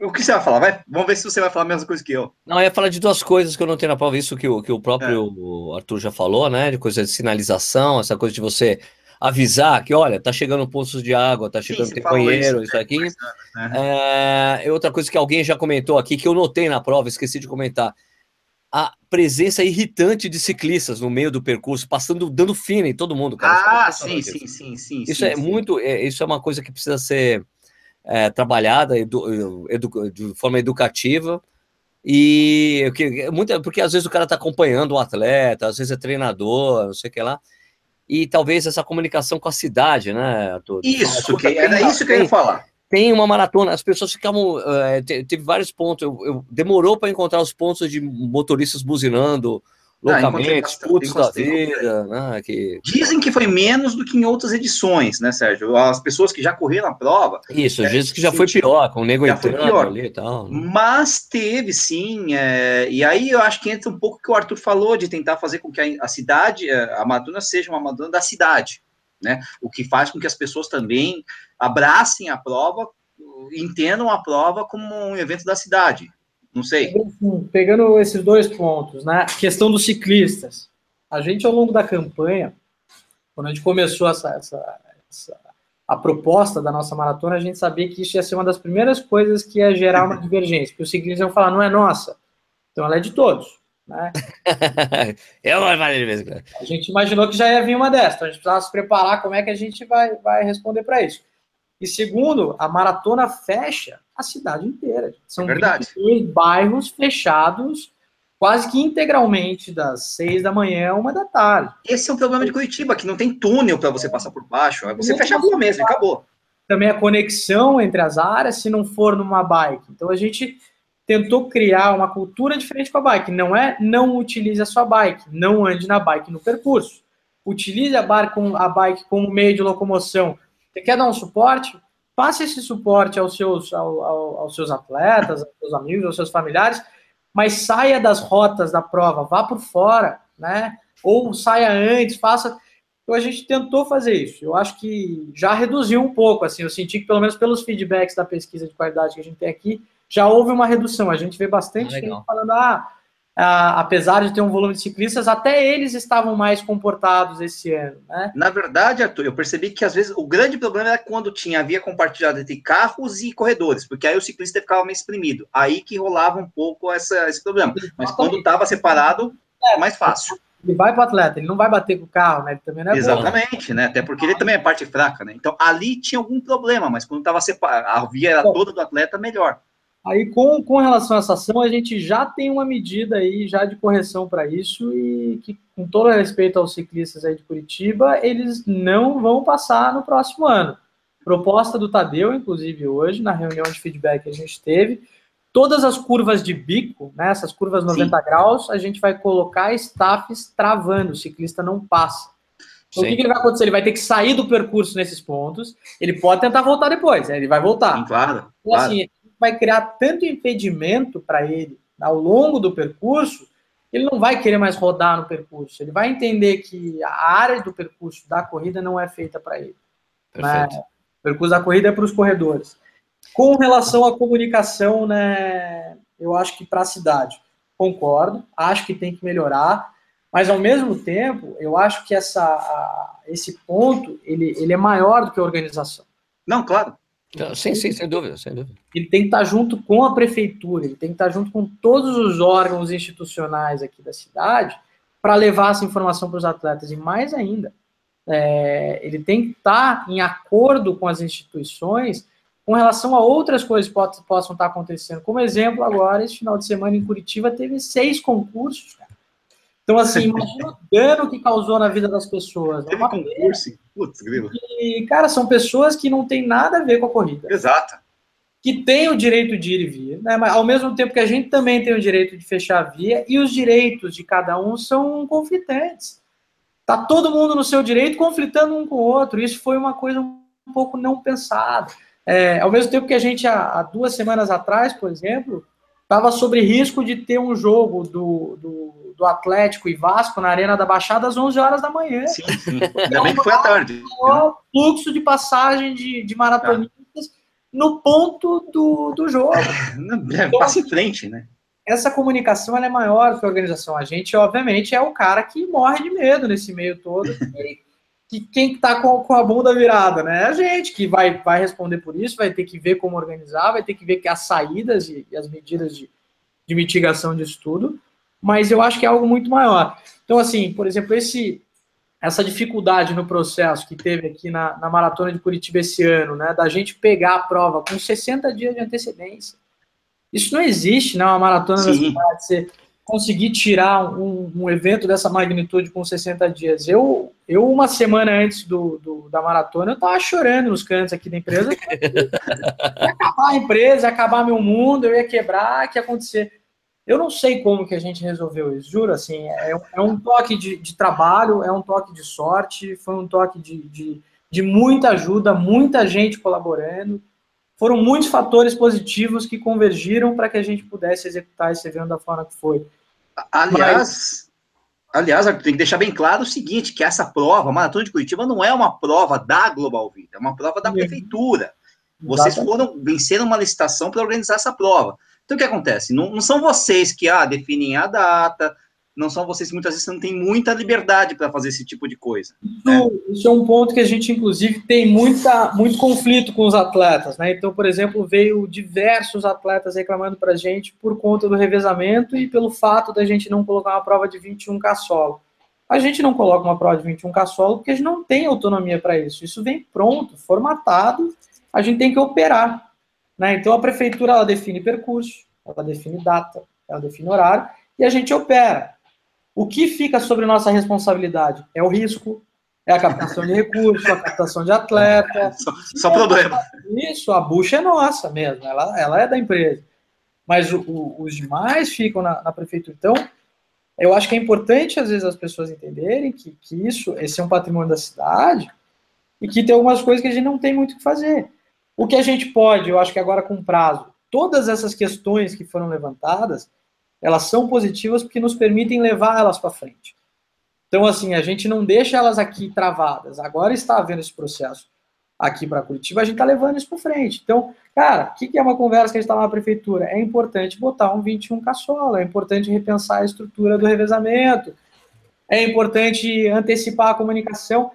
Speaker 3: o que você vai falar? Vai, vamos ver se você vai falar a mesma coisa que eu.
Speaker 1: Não, eu ia falar de duas coisas que eu não tenho na prova, isso que o, que o próprio é. Arthur já falou, né? De coisa de sinalização, essa coisa de você avisar que, olha, tá chegando poços de água, tá chegando Sim, tem banheiro, isso, isso aqui. Né? É, outra coisa que alguém já comentou aqui, que eu notei na prova, esqueci de comentar. A presença irritante de ciclistas no meio do percurso, passando, dando fina em todo mundo,
Speaker 3: cara. Ah, sim, sim, sim, sim.
Speaker 1: Isso sim, é sim. muito, é, isso é uma coisa que precisa ser é, trabalhada edu, edu, de forma educativa. E que, muito, porque às vezes o cara está acompanhando o atleta, às vezes é treinador, não sei o que lá. E talvez essa comunicação com a cidade, né?
Speaker 3: Isso, que, era isso que eu ia falar.
Speaker 1: Tem uma maratona, as pessoas ficavam. Uh, teve vários pontos, eu, eu demorou para encontrar os pontos de motoristas buzinando, loucamente, putz da vida, né, que...
Speaker 3: Dizem que foi menos do que em outras edições, né, Sérgio? As pessoas que já correram a prova...
Speaker 1: Isso, é, dizem que já foi pior, com o nego entrando ali e tal.
Speaker 3: Mas teve, sim, é, e aí eu acho que entra um pouco o que o Arthur falou, de tentar fazer com que a, a cidade, é, a Madonna seja uma Madonna da cidade, né? O que faz com que as pessoas também abracem a prova, entendam a prova como um evento da cidade. Não sei.
Speaker 2: Pegando esses dois pontos, né? Questão dos ciclistas. A gente, ao longo da campanha, quando a gente começou essa, essa, essa, a proposta da nossa maratona, a gente sabia que isso ia ser uma das primeiras coisas que ia gerar uma *laughs* divergência. Porque os ciclistas iam falar, não é nossa, então ela é de todos. Né?
Speaker 1: Eu vou
Speaker 2: fazer A gente imaginou que já ia vir uma dessas, então a gente precisava se preparar como é que a gente vai, vai responder para isso. E segundo, a maratona fecha a cidade inteira. São é
Speaker 3: Verdade.
Speaker 2: bairros fechados quase que integralmente das seis da manhã a uma da tarde.
Speaker 3: Esse é o problema de Curitiba, que não tem túnel para você passar por baixo. Você fecha a rua mesmo, acabou.
Speaker 2: Também a conexão entre as áreas, se não for numa bike. Então a gente tentou criar uma cultura diferente com a bike. Não é não utilize a sua bike, não ande na bike no percurso. Utilize a, bar com, a bike como meio de locomoção. Você quer dar um suporte? Passe esse suporte aos seus, ao, ao, aos seus atletas, aos seus amigos, aos seus familiares, mas saia das rotas da prova, vá por fora, né? Ou saia antes, faça. Então a gente tentou fazer isso. Eu acho que já reduziu um pouco, assim. Eu senti que pelo menos pelos feedbacks da pesquisa de qualidade que a gente tem aqui, já houve uma redução. A gente vê bastante ah, gente falando, ah, ah, apesar de ter um volume de ciclistas, até eles estavam mais comportados esse ano. Né?
Speaker 3: Na verdade, Arthur, eu percebi que às vezes o grande problema era quando tinha via compartilhada entre carros e corredores, porque aí o ciclista ficava meio exprimido. Aí que rolava um pouco essa, esse problema. Mas quando estava separado, é mais fácil.
Speaker 2: Ele vai para o atleta, ele não vai bater com o carro, né? Ele também não é
Speaker 3: Exatamente, bom. né? Até porque ele também é parte fraca, né? Então ali tinha algum problema, mas quando estava separado, a via era toda do atleta, melhor.
Speaker 2: Aí, com, com relação a essa ação, a gente já tem uma medida aí já de correção para isso e que, com todo respeito aos ciclistas aí de Curitiba, eles não vão passar no próximo ano. Proposta do Tadeu, inclusive, hoje, na reunião de feedback que a gente teve, todas as curvas de bico, né, essas curvas 90 Sim. graus, a gente vai colocar staffs travando, o ciclista não passa. Então, o que, que, ele vai acontecer? Ele vai ter que sair do percurso nesses pontos, ele pode tentar voltar depois, né? ele vai voltar.
Speaker 3: Sim, claro.
Speaker 2: Então, claro. assim, vai criar tanto impedimento para ele ao longo do percurso, ele não vai querer mais rodar no percurso. Ele vai entender que a área do percurso da corrida não é feita para ele. Né? O percurso da corrida é para os corredores. Com relação à comunicação, né, eu acho que para a cidade, concordo, acho que tem que melhorar, mas ao mesmo tempo, eu acho que essa, a, esse ponto ele, ele é maior do que a organização.
Speaker 3: Não, claro.
Speaker 1: Sim, sim, sem dúvida, sem dúvida.
Speaker 2: Ele tem que estar junto com a prefeitura, ele tem que estar junto com todos os órgãos institucionais aqui da cidade para levar essa informação para os atletas. E mais ainda, é, ele tem que estar em acordo com as instituições com relação a outras coisas que possam estar acontecendo. Como exemplo, agora, esse final de semana em Curitiba, teve seis concursos, então, assim, imagina o dano que causou na vida das pessoas.
Speaker 3: Teve é concurso. Putz, grilo.
Speaker 2: E, cara, são pessoas que não têm nada a ver com a corrida.
Speaker 3: Exato.
Speaker 2: Que têm o direito de ir e vir, né? Mas ao mesmo tempo que a gente também tem o direito de fechar a via, e os direitos de cada um são conflitantes. Tá todo mundo no seu direito conflitando um com o outro. Isso foi uma coisa um pouco não pensada. É, ao mesmo tempo que a gente, há, há duas semanas atrás, por exemplo, estava sobre risco de ter um jogo do, do, do, Atlético e Vasco na Arena da Baixada às 11 horas da manhã. Sim,
Speaker 3: sim. Ainda bem que foi à tarde.
Speaker 2: Fluxo de passagem de, de maratonistas no ponto do, do jogo.
Speaker 3: É, *laughs* então, passa em frente, né?
Speaker 2: Essa comunicação é maior que a organização. A gente, obviamente, é o cara que morre de medo nesse meio todo. que quem está com, com, a bunda virada, né? É a gente que vai, vai responder por isso, vai ter que ver como organizar, vai ter que ver que as saídas e, e as medidas de, de mitigação disso tudo, mas eu acho que é algo muito maior. Então, assim, por exemplo, esse, essa dificuldade no processo que teve aqui na, na Maratona de Curitiba esse ano, né, da gente pegar a prova com 60 dias de antecedência. Isso não existe, né, uma maratona Sim. da cidade, você conseguir tirar um, um, evento dessa magnitude com 60 dias. Eu, eu uma semana antes do, do da maratona, eu tava chorando nos cantos aqui da empresa. *laughs* ia acabar a empresa, ia acabar meu mundo, eu ia quebrar, o que ia acontecer? Eu não sei como que a gente resolveu isso, juro, assim, é, é um toque de, de, trabalho, é um toque de sorte, foi um toque de, de, de muita ajuda, muita gente colaborando, foram muitos fatores positivos que convergiram para que a gente pudesse executar esse evento da forma que foi.
Speaker 3: Aliás, Mas... aliás, tem que deixar bem claro o seguinte, que essa prova, a Maratona de Curitiba, não é uma prova da Global Vida, é uma prova da Sim. prefeitura. Vocês foram vencer uma licitação para organizar essa prova. Então, o que acontece? Não, não são vocês que ah, definem a data, não são vocês que muitas vezes não têm muita liberdade para fazer esse tipo de coisa.
Speaker 2: Isso, né? isso, é um ponto que a gente, inclusive, tem muita, muito conflito com os atletas. Né? Então, por exemplo, veio diversos atletas reclamando para a gente por conta do revezamento e pelo fato da gente não colocar uma prova de 21K solo. A gente não coloca uma prova de 21K solo porque a gente não tem autonomia para isso. Isso vem pronto, formatado, a gente tem que operar. Né? Então a prefeitura ela define percurso, ela define data, ela define horário e a gente opera. O que fica sobre nossa responsabilidade é o risco, é a captação de recursos, a captação de atleta. *laughs*
Speaker 3: Só, só problema.
Speaker 2: Isso, a bucha é nossa mesmo, ela, ela é da empresa. Mas o, o, os demais ficam na, na, prefeitura. Então, eu acho que é importante, às vezes, as pessoas entenderem que, que isso, esse é um patrimônio da cidade e que tem algumas coisas que a gente não tem muito o que fazer. O que a gente pode, eu acho que agora com prazo, todas essas questões que foram levantadas, elas são positivas porque nos permitem levar elas para frente. Então, assim, a gente não deixa elas aqui travadas. Agora está havendo esse processo aqui para Curitiba, a gente está levando isso para frente. Então, cara, o que, que, é uma conversa que a gente está na prefeitura? É importante botar um 21 caçola, é importante repensar a estrutura do revezamento, é importante antecipar a comunicação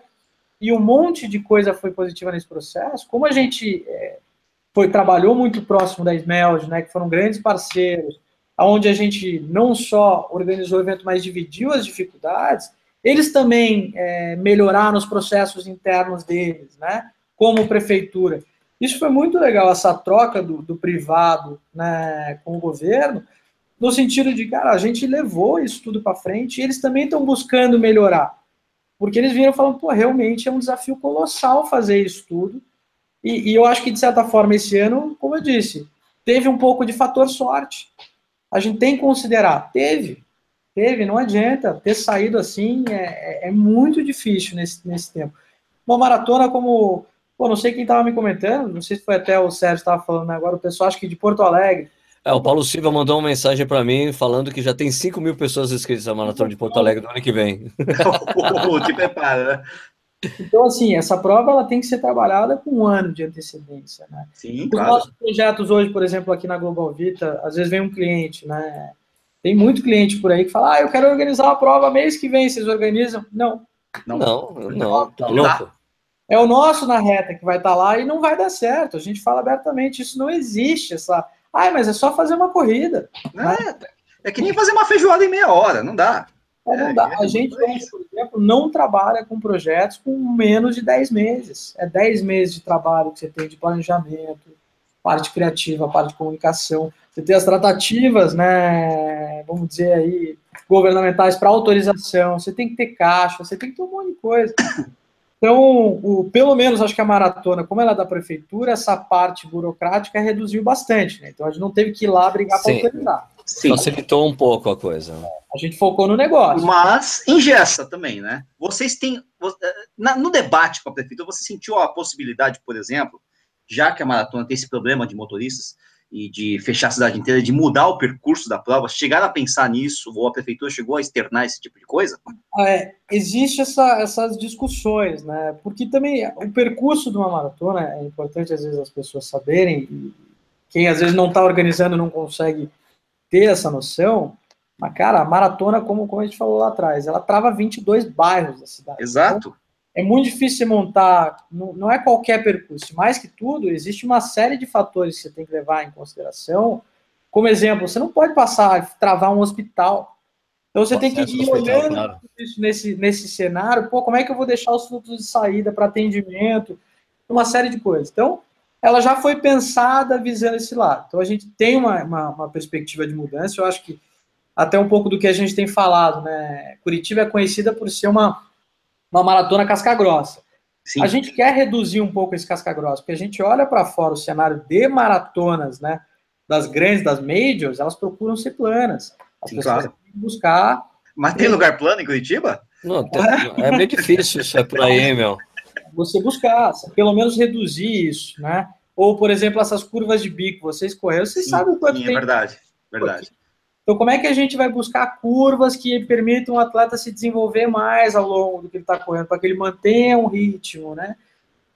Speaker 2: e um monte de coisa foi positiva nesse processo. Como a gente é, foi trabalhou muito próximo da Smeld, né, que foram grandes parceiros, onde a gente não só organizou o evento, mas dividiu as dificuldades, eles também é, melhoraram os processos internos deles, né, como prefeitura. Isso foi muito legal, essa troca do, do privado né, com o governo, no sentido de, cara, a gente levou isso tudo para frente e eles também estão buscando melhorar. Porque eles viram falando, pô, realmente é um desafio colossal fazer isso tudo. E, e, eu acho que, de certa forma, esse ano, como eu disse, teve um pouco de fator sorte. A gente tem que considerar. Teve. Teve, não adianta. Ter saído assim é, é, é muito difícil nesse, nesse tempo. Uma maratona como. Pô, não sei quem estava me comentando, não sei se foi até o Sérgio estava falando agora, o pessoal acho que de Porto Alegre
Speaker 1: é, o Paulo Silva mandou uma mensagem para mim falando que já tem 5 mil pessoas inscritas na Maratona de Porto Alegre no ano que vem. *laughs*
Speaker 3: Te prepara, né?
Speaker 2: Então, assim, essa prova ela tem que ser trabalhada com um ano de antecedência, né?
Speaker 3: Sim,
Speaker 2: Os
Speaker 3: claro.
Speaker 2: nossos projetos hoje, por exemplo, aqui na Global Vita, às vezes vem um cliente, né? Tem muito cliente por aí que fala, ah, eu quero organizar uma prova mês que vem, vocês organizam? Não.
Speaker 1: Não, não, não, não tá louco.
Speaker 2: É o nosso na reta que vai estar tá lá e não vai dar certo. A gente fala abertamente, isso não existe, essa ah, mas é só fazer uma corrida.
Speaker 3: É, é que nem fazer uma feijoada em meia hora, não dá.
Speaker 2: É, não dá. A gente, por exemplo, não trabalha com projetos com menos de 10 meses. É 10 meses de trabalho que você tem de planejamento, parte criativa, parte de comunicação. Você tem as tratativas, né, vamos dizer aí, governamentais para autorização, você tem que ter caixa, você tem que ter um monte de coisa. Então, o, pelo menos acho que a maratona, como ela é da prefeitura, essa parte burocrática reduziu bastante, né? Então a gente não teve que ir lá brigar para autorizar.
Speaker 1: Sim. Facilitou um pouco a coisa.
Speaker 2: A gente focou no negócio.
Speaker 3: Mas ingessa também, né? Vocês têm. No debate com a prefeitura, você sentiu a possibilidade, por exemplo, já que a maratona tem esse problema de motoristas, e de fechar a cidade inteira, de mudar o percurso da prova? Chegaram a pensar nisso? Ou a prefeitura chegou a externar esse tipo de coisa?
Speaker 2: É, existe essa, essas discussões, né? Porque também o percurso de uma maratona é importante às vezes as pessoas saberem. quem às vezes não está organizando não consegue ter essa noção. Mas, cara, a maratona, como, como a gente falou lá atrás, ela trava 22 bairros da cidade.
Speaker 3: Exato.
Speaker 2: Então, é muito difícil montar, não, é qualquer percurso. Mais que tudo, existe uma série de fatores que você tem que levar em consideração. Como exemplo, você não pode passar, travar um hospital. Então você tem que ir olhando claro. isso nesse, nesse cenário, pô, como é que eu vou deixar os fluxos de saída para atendimento, uma série de coisas. Então, ela já foi pensada visando esse lado. Então a gente tem uma, uma, uma perspectiva de mudança, eu acho que até um pouco do que a gente tem falado, né? Curitiba é conhecida por ser uma uma maratona casca grossa. Sim. A gente quer reduzir um pouco esse casca grossa, porque a gente olha para fora o cenário de maratonas, né, das grandes, das majors, elas procuram ser planas. As
Speaker 3: Sim,
Speaker 2: pessoas
Speaker 3: claro.
Speaker 2: têm que buscar.
Speaker 3: Mas tem lugar plano em Curitiba?
Speaker 1: Não, tem- é meio difícil isso é por aí, meu.
Speaker 2: Você buscar, pelo menos reduzir isso, né? Ou, por exemplo, essas curvas de bico, vocês correram, vocês
Speaker 3: Sim,
Speaker 2: sabem o quanto
Speaker 3: é
Speaker 2: tem.
Speaker 3: verdade. Verdade.
Speaker 2: Então, como é que a gente vai buscar curvas que permitam o atleta se desenvolver mais ao longo do que ele está correndo, para que ele mantenha um ritmo, né?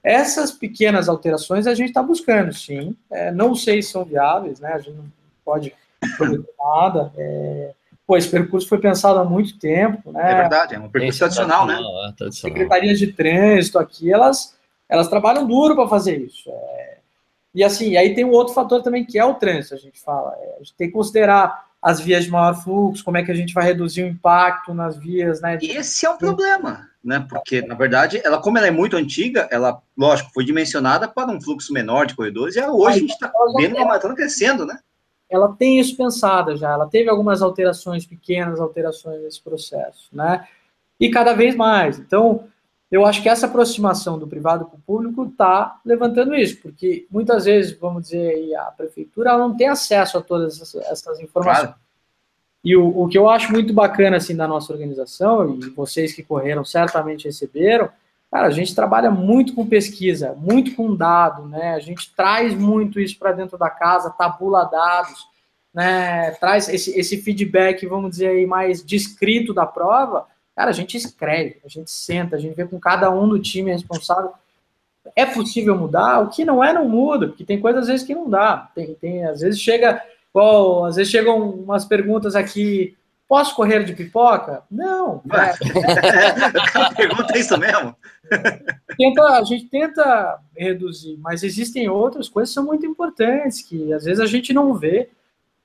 Speaker 2: Essas pequenas alterações a gente está buscando, sim. É, não sei se são viáveis, né? A gente não pode prometer *coughs* nada. É, pô, esse percurso foi pensado há muito tempo, né?
Speaker 3: É verdade, é um percurso tradicional, né?
Speaker 1: É, tradicional.
Speaker 2: secretarias de trânsito aqui, elas, elas trabalham duro para fazer isso. É, e assim, aí tem um outro fator também que é o trânsito, a gente fala. É, a gente tem que considerar as vias de maior fluxo, como é que a gente vai reduzir o impacto nas vias, né?
Speaker 3: Esse é um problema, né? Porque, na verdade, ela, como ela é muito antiga, ela, lógico, foi dimensionada para um fluxo menor de corredores, e hoje a gente está vendo a maratona crescendo, né?
Speaker 2: ela tem isso pensada já, ela teve algumas alterações, pequenas alterações nesse processo, né? E cada vez mais. Então, eu acho que essa aproximação do privado para o público está levantando isso, porque muitas vezes, vamos dizer a prefeitura não tem acesso a todas essas, essas informações.
Speaker 3: Claro.
Speaker 2: E o, o que eu acho muito bacana assim da nossa organização, e vocês que correram certamente receberam, cara, a gente trabalha muito com pesquisa, muito com dado, né? A gente traz muito isso para dentro da casa, tabula dados, né? Traz esse, esse feedback, vamos dizer aí, mais descrito da prova. Cara, a gente escreve, a gente senta, a gente vê com cada um do time responsável. É possível mudar? O que não é, não muda, porque tem coisas às vezes que não dá. Tem, tem às vezes chega, igual, às vezes chegam umas perguntas aqui. Posso correr de pipoca? Não. né? *laughs*
Speaker 3: Pergunta isso mesmo.
Speaker 2: Tenta, a gente tenta reduzir, mas existem outras coisas que são muito importantes, que às vezes a gente não vê.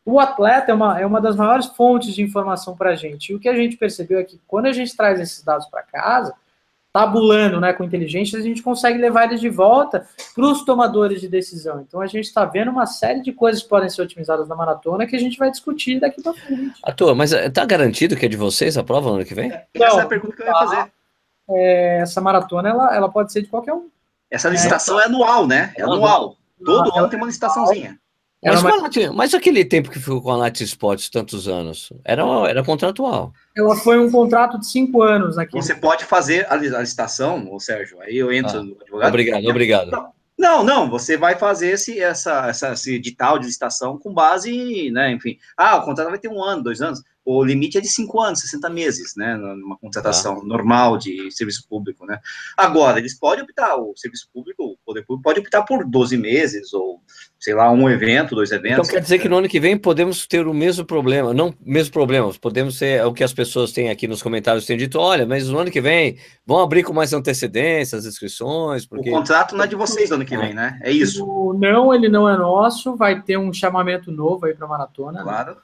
Speaker 2: O atleta é uma, é uma das maiores fontes de informação para a gente. E o que a gente percebeu é que quando a gente traz esses dados para casa, tabulando né, com inteligência, a gente consegue levar eles de volta para os tomadores de decisão. Então a gente está vendo uma série de coisas que podem ser otimizadas na maratona que a gente vai discutir daqui para frente.
Speaker 1: À toa, mas tá garantido que é de vocês a prova no ano que vem?
Speaker 3: Essa é a pergunta que eu ia fazer.
Speaker 2: É, essa maratona ela, ela pode ser de qualquer um.
Speaker 3: Essa licitação é, anual, né? É anual. Todo ano tem uma licitaçãozinha.
Speaker 1: Mas,
Speaker 2: Ela
Speaker 1: com a Lat- mas aquele tempo que ficou com a Lat Sports tantos anos, era, era contratual.
Speaker 2: Ela foi um contrato de cinco anos aqui.
Speaker 3: Você pode fazer a li- a licitação, ô Sérgio, aí eu entro
Speaker 1: Ah,
Speaker 3: no advogado.
Speaker 1: Obrigado, obrigado.
Speaker 3: Não, não, você vai fazer esse, essa, essa, esse edital de licitação com base, né, enfim. Ah, o contrato vai ter um ano, dois anos. O limite é de cinco anos, 60 meses, né, numa contratação normal de serviço público, né. Agora, eles podem optar, o serviço público, o poder público pode optar por 12 meses, ou, sei lá, um evento, dois
Speaker 1: Então
Speaker 3: eventos.
Speaker 1: quer dizer que no ano que vem podemos ter o mesmo problema, não mesmo problema, podemos ser o que as pessoas têm aqui nos comentários têm dito, olha, mas no ano que vem vão abrir com mais antecedência as inscrições,
Speaker 3: O
Speaker 1: porque
Speaker 3: contrato não é de vocês ano que vem, né? É isso,
Speaker 2: O não, ele não é nosso, vai ter um chamamento novo aí para maratona. né?
Speaker 3: claro.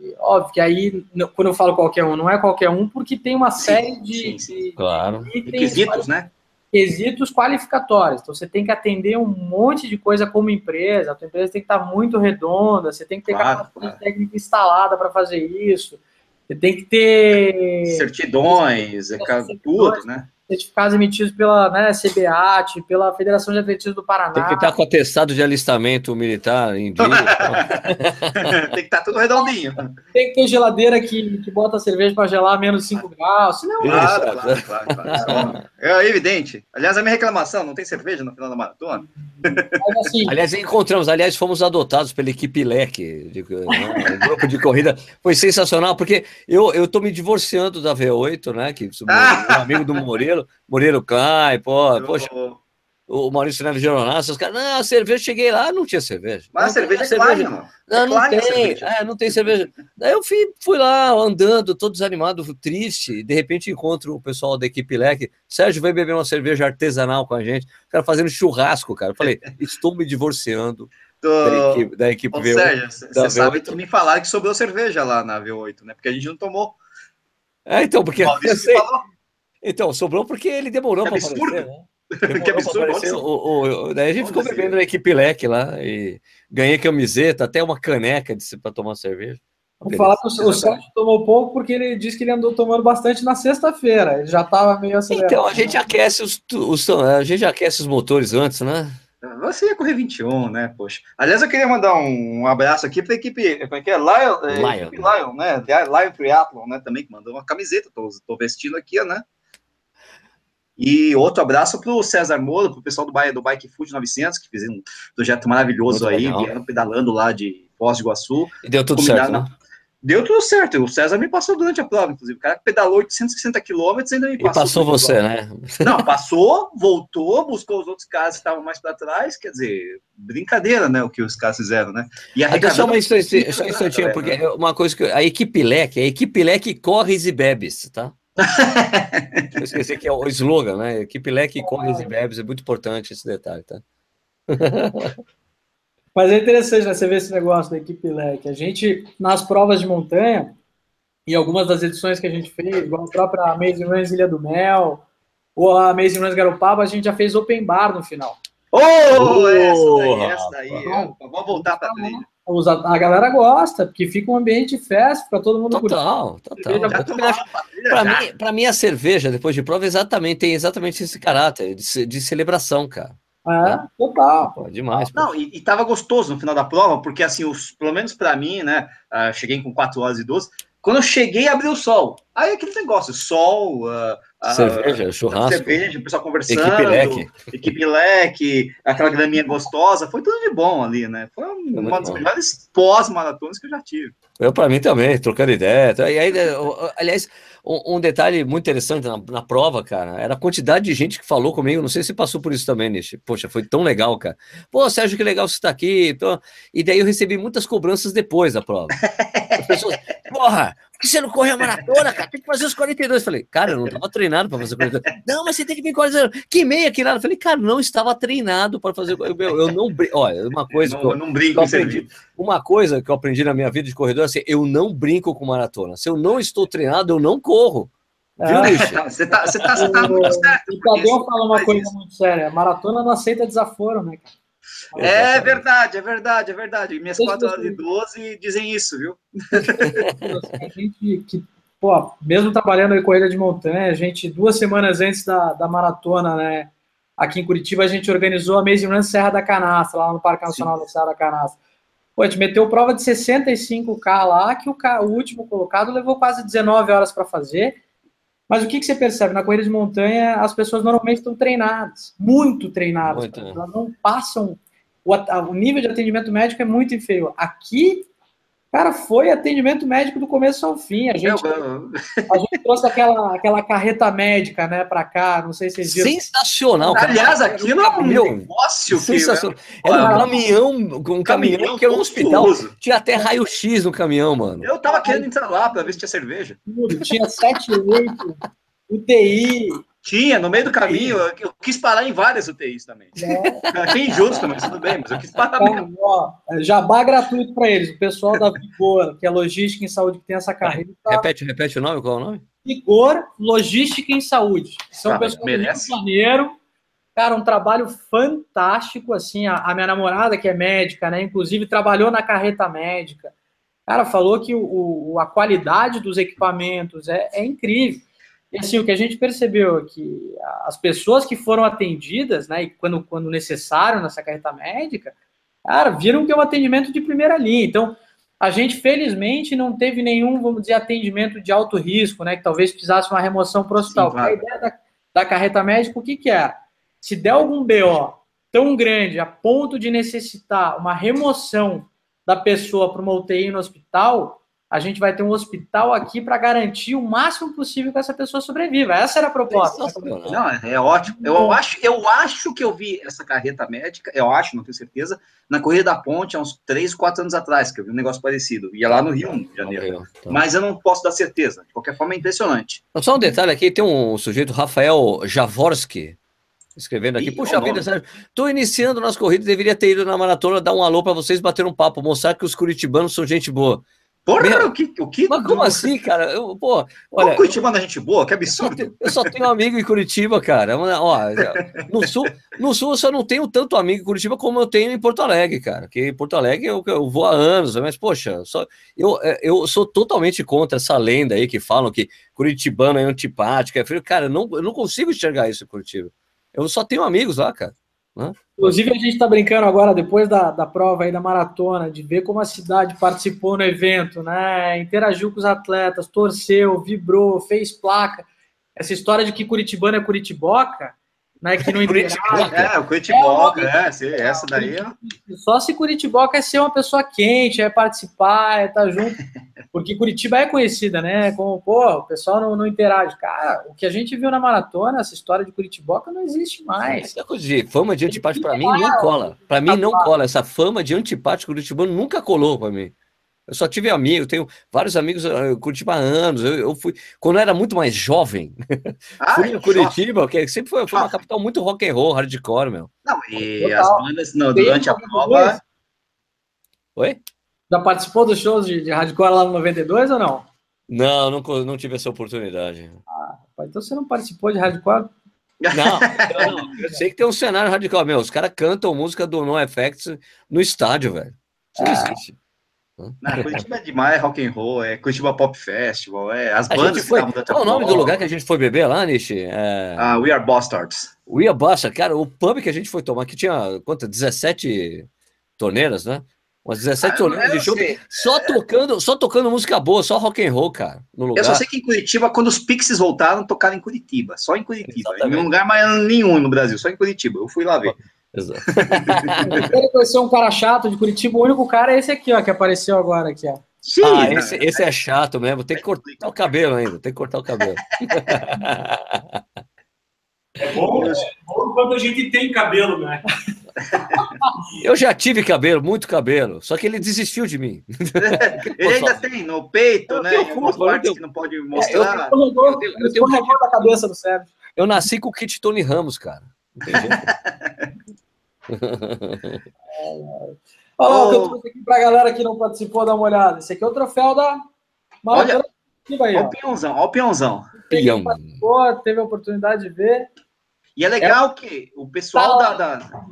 Speaker 2: E, Óbvio que aí, quando eu falo qualquer um, não é qualquer um, porque tem uma série de,
Speaker 3: sim, sim.
Speaker 2: de
Speaker 1: claro.
Speaker 2: itens,
Speaker 3: Requisitos, né?
Speaker 2: Quesitos qualificatórios. Então você tem que atender um monte de coisa como empresa, a tua empresa tem que estar muito redonda, você tem que ter
Speaker 3: Claro,
Speaker 2: capacidade
Speaker 3: claro.
Speaker 2: técnica instalada para fazer isso, você tem que ter
Speaker 3: Certidões, é, ca- tudo, né?
Speaker 2: Certificados emitidos pela né, CBAT, pela Federação de Atletismo do Paraná.
Speaker 1: Tem que estar com atestado de alistamento militar em dia. *laughs*
Speaker 3: Tem que estar tudo redondinho.
Speaker 2: Tem que ter geladeira que, que bota a cerveja para gelar a menos 5 graus. Senão,
Speaker 3: Claro,
Speaker 1: é.
Speaker 3: claro, claro, claro. É evidente. Aliás, a minha reclamação, não tem cerveja no final da maratona?
Speaker 2: mas assim, *laughs*
Speaker 1: Aliás, encontramos, aliás, fomos adotados pela equipe Leque, de, né, o grupo de corrida. Foi sensacional, porque eu, eu tô me divorciando da V8, né? Que sou meu, meu amigo do Moreiro, Moreiro Cai, pô, poxa,
Speaker 3: Eu-
Speaker 1: o Maurício Neves Geronasso, os caras, não, a cerveja, cheguei lá, não tinha cerveja.
Speaker 3: Mas a
Speaker 1: Não,
Speaker 3: cerveja é Klein, mano.
Speaker 1: Não,
Speaker 3: É
Speaker 1: não
Speaker 3: Klein a
Speaker 1: tem,
Speaker 3: cerveja.
Speaker 1: é, não tem cerveja. Daí eu fui, fui lá andando, todo desanimado, triste, de repente encontro o pessoal da equipe Leque, Sérgio, vem beber uma cerveja artesanal com a gente, o cara fazendo churrasco, cara. Eu falei, *laughs* estou me divorciando da equipe, da equipe
Speaker 3: Ô,
Speaker 1: V8.
Speaker 3: Sérgio, você sabe
Speaker 1: V8.
Speaker 3: que me falaram que sobrou cerveja lá na V8, né? Porque a gente não tomou.
Speaker 1: É, então, porque
Speaker 3: O Maurício
Speaker 1: sei.
Speaker 3: falou.
Speaker 1: Então, sobrou porque ele demorou para aparecer, né? *laughs* Demorou
Speaker 3: Que absurdo,
Speaker 1: aparecer. O, o- o- daí a gente ficou bebendo
Speaker 3: assim.
Speaker 1: na equipe Leque lá e ganhei camiseta, até uma caneca para tomar cerveja.
Speaker 2: vou falar que o. Sérgio tomou pouco porque ele disse que ele andou tomando bastante na sexta-feira. Ele já estava meio acelerado.
Speaker 1: Então, a gente aquece os, os- a gente aquece os motores antes, né?
Speaker 3: você ia correr 21, né? Poxa. Aliás, eu queria mandar um, um abraço aqui para a equipe, como é que é? Lion, é, Lion. Equipe Lion, né? Lion Triathlon, né? Também que mandou uma camiseta, tô, tô vestindo aqui, né? E outro abraço para o César Moro, para o pessoal do, do Bike Food 900, que fizeram um projeto maravilhoso Muito aí, vieram pedalando lá de Foz do Iguaçu.
Speaker 1: E deu tudo certo, né?
Speaker 3: Deu tudo certo. O César me passou durante a prova, inclusive. O cara pedalou 860 quilômetros e ainda me
Speaker 1: passou. E passou você, né?
Speaker 3: Não, passou, voltou, buscou os outros caras que estavam mais para trás. Quer dizer, brincadeira, né? O que os caras fizeram, né?
Speaker 1: E a só uma instantinha, só um instantinho, porque né? uma coisa que a equipe leque, a equipe leque corres e bebes, tá? *laughs* Eu esqueci que é o slogan, né? Equipe leque corres e bebes, é muito importante esse detalhe, tá? *laughs*
Speaker 2: Mas é interessante né, você ver esse negócio da equipe leque. A gente, nas provas de montanha, e algumas das edições que a gente fez, igual a própria Amazing Runs Ilha do Mel, ou a Amazing Runs Garopaba, a gente já fez open bar no final.
Speaker 3: Oh, oh essa daí, essa daí. Vamos voltar para a trilha.
Speaker 2: A galera gosta, porque fica um ambiente festa, fica todo mundo
Speaker 1: Total, total. Para mim, mim, a cerveja, depois de prova, exatamente, tem exatamente esse caráter de, de celebração, cara.
Speaker 2: É, né? total. Pô,
Speaker 3: demais. Não, e, e tava gostoso no final da prova, porque assim, os, pelo menos para mim, né? Uh, cheguei com 4 horas e 12. Quando eu cheguei, abriu o sol. Aí aquele negócio, sol, uh,
Speaker 1: cerveja, churrasco,
Speaker 3: cerveja, o pessoal conversando, equipe leque, equipe leque aquela graminha gostosa, foi tudo de bom ali, né? Foi uma das melhores pós-maratonas que eu já tive.
Speaker 1: Eu, para mim também, trocando ideia. E aí, aliás, um, um detalhe muito interessante na, na, prova, cara, era a quantidade de gente que falou comigo. Não sei se passou por isso também, Nish. Poxa, foi tão legal, cara. Pô, Sérgio, que legal você estar tá aqui. E daí eu recebi muitas cobranças depois da prova. *laughs* As pessoas, porra, por que você não correu a maratona, cara? Tem que fazer os 42. Eu falei, cara, eu não estava treinado para fazer 42. Não, mas você tem que vir 42. Que meia, que nada. Eu falei, cara, não estava treinado para fazer. Eu, eu não. Olha, uma coisa. Eu
Speaker 3: não, eu não brinco eu aprendi,
Speaker 1: Uma coisa que eu aprendi na minha vida de corredor é assim: eu não brinco com maratona. Se eu não estou treinado, eu não corro.
Speaker 2: Viu, Luiz? *laughs* Você tá, você tá, você tá muito certo. O Tadeu fala uma coisa isso. muito séria: maratona não aceita desaforo, né, cara?
Speaker 3: É verdade, é verdade, é verdade. Minhas 4 horas e 12 dizem isso, viu? *laughs*
Speaker 2: A gente que, pô, mesmo trabalhando em corrida de montanha, a gente, duas semanas antes da, da maratona, né, aqui em Curitiba, a gente organizou a Amazing Run Serra da Canastra, lá no Parque Nacional Sim. da Serra da Canastra. Pô, a gente meteu prova de 65K lá, que o, o último colocado levou quase 19 horas para fazer. Mas o que, que você percebe? Na corrida de montanha, as pessoas normalmente estão treinadas, muito treinadas. Muito, né? Elas não passam. O, o nível de atendimento médico é muito inferior. Aqui, Cara, foi atendimento médico do começo ao fim. A gente, a gente trouxe aquela, aquela carreta médica, né, para cá. Não sei se vocês
Speaker 1: viram. Sensacional.
Speaker 3: Cara. Aliás, aquilo é um negócio
Speaker 1: sensacional. Que, era um caminhão, um caminhão, caminhão que era um hospital. Tinha até raio-x no caminhão, mano.
Speaker 3: Eu tava querendo entrar lá para ver se tinha cerveja.
Speaker 2: Tinha 7, 8, UTI,
Speaker 3: tinha, no meio do caminho, eu, eu quis parar em várias UTIs também. É. Achei injusto, mas tudo bem, mas eu quis parar então, mesmo.
Speaker 2: Ó, jabá gratuito para eles. O pessoal da Vigor, que é logística em saúde, que tem essa carreira.
Speaker 1: Repete, repete o nome, qual é o nome?
Speaker 2: Vigor Logística em Saúde. São ah, pessoas merece. do Rio de Janeiro. Cara, um trabalho fantástico, assim, a, a, minha namorada, que é médica, né, inclusive trabalhou na carreta médica, cara, falou que o, o a qualidade dos equipamentos é, é incrível. E assim, o que a gente percebeu é que as pessoas que foram atendidas, né, e quando, quando necessário nessa carreta médica, cara, viram que é um atendimento de primeira linha. Então, a gente, felizmente, não teve nenhum, vamos dizer, atendimento de alto risco, né, que talvez precisasse uma remoção para o hospital. Claro. A ideia da, da carreta médica, o que, que é? Se der algum BO tão grande a ponto de necessitar uma remoção da pessoa para uma UTI no hospital, a gente vai ter um hospital aqui para garantir o máximo possível que essa pessoa sobreviva. Essa era a proposta.
Speaker 3: Não, é ótimo. Eu acho, eu acho que eu vi essa carreta médica, eu acho, não tenho certeza, na Corrida da Ponte, há uns 3, 4 anos atrás, que eu vi um negócio parecido. Ia lá no Rio, em janeiro. Tá. Mas eu não posso dar certeza. De qualquer forma, é impressionante.
Speaker 1: Só um detalhe aqui, tem um sujeito, Rafael Javorski, escrevendo aqui. Puxa vida, Sérgio, tô iniciando nas corridas, deveria ter ido na maratona dar um alô para vocês bater um papo, mostrar que os curitibanos são gente boa.
Speaker 3: Porra, Meu, o que, o que?
Speaker 1: Mas como assim, cara? Eu, pô,
Speaker 3: olha, Como Curitiba é gente boa, que absurdo.
Speaker 1: Eu só, tenho, eu só tenho amigo em Curitiba, cara. Ó, no sul, no sul eu só não tenho tanto amigo em Curitiba como eu tenho em Porto Alegre, cara. Que em Porto Alegre eu, eu vou há anos, mas poxa, só, eu, é, eu sou totalmente contra essa lenda aí que falam que Curitibano é antipático. É frio. Cara, eu não, eu não consigo enxergar isso em Curitiba. Eu só tenho amigos lá, cara.
Speaker 2: Né? Inclusive, a gente está brincando agora, depois da, da prova aí da maratona, de ver como a cidade participou no evento, né? Interagiu com os atletas, torceu, vibrou, fez placa. Essa história de que Curitibano é Curitiboca, né? Que não
Speaker 3: Curitiboca. É, o Curitiboca, é, é, essa daí.
Speaker 2: Só se Curitiboca é ser uma pessoa quente, é participar, é estar tá junto. Porque Curitiba é conhecida, né? Como, pô, o pessoal não, não interage. Cara, o que a gente viu na maratona, essa história de Curitiboca não existe mais.
Speaker 1: Essa coisa de fama de antipático, para mim, não cola. Para mim, não cola. Essa fama de antipático curitibano nunca colou para mim. Eu só tive amigos, tenho vários amigos eu Curitiba há anos. Eu, eu, fui, quando eu era muito mais jovem, *laughs* ah, fui em Curitiba, que sempre foi, foi uma capital muito rock and roll, hardcore, meu.
Speaker 3: Não, e Total. as bandas não, durante a prova.
Speaker 1: Oi?
Speaker 2: Já participou dos shows de, de hardcore lá no 92 ou não?
Speaker 1: Não, não, não tive essa oportunidade.
Speaker 2: Ah, então você não participou de hardcore?
Speaker 1: Não, não, não, eu sei que tem um cenário radical, meu. Os caras cantam música do No Effects no estádio, velho. Isso não
Speaker 3: ah. existe. Não, Curitiba é demais, rock and roll, é Curitiba Pop Festival, é as bandas
Speaker 1: foi... Qual é o nome do lugar que a gente foi beber lá, Nishi?
Speaker 3: É... Ah, We Are Bastards.
Speaker 1: We Are Bastards, cara, o pub que a gente foi tomar, que tinha, quanto, 17 torneiras, né? Umas 17 ah, torneiras de show, só tocando, só tocando música boa, só rock and roll, cara,
Speaker 3: no lugar. Eu só sei que em Curitiba, quando os Pixies voltaram, tocaram em Curitiba, só em Curitiba, Exatamente. em lugar mais nenhum no Brasil, só em Curitiba, eu fui lá ver. Exato.
Speaker 2: Quero conhecer um cara chato de Curitiba, o único cara é esse aqui, ó, que apareceu agora aqui, ó.
Speaker 1: Sim, ah, esse, esse, é chato mesmo. Tem que cortar o cabelo ainda. Tem que cortar o cabelo.
Speaker 2: É bom, é bom quando a gente tem cabelo, né?
Speaker 1: Eu já tive cabelo, muito cabelo, só que ele desistiu de mim.
Speaker 3: ele ainda tem no peito, eu né? Em algumas partes que não pode mostrar. Eu,
Speaker 2: eu, eu, eu tenho um da cabeça do Sérgio.
Speaker 1: Eu nasci com o kit Tony Ramos, cara.
Speaker 2: Olha lá o que eu trouxe aqui para a galera que não participou, dar uma olhada. Esse aqui é o troféu da
Speaker 3: Olha, olha o peãozão, olha o peãozão.
Speaker 2: Peão. Teve a oportunidade de ver.
Speaker 3: E é legal é... que o pessoal tá da, da,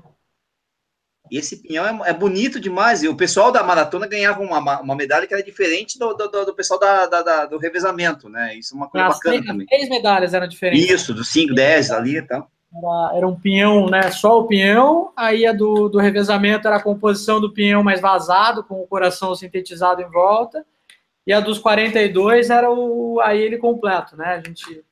Speaker 3: Esse pinhão é, é, bonito demais. E o pessoal da maratona ganhava uma, uma medalha que era diferente do, do, do pessoal da, da, do revezamento, né? Isso é uma coisa As bacana três, também.
Speaker 2: Três medalhas eram diferentes.
Speaker 3: Isso, dos 5, 10 ali e tal.
Speaker 2: Era, era, um pinhão, né? Só o pinhão, aí a do, do revezamento era a composição do pinhão mais vazado, com o coração sintetizado em volta, e a dos 42 era o aí ele completo, né? A gente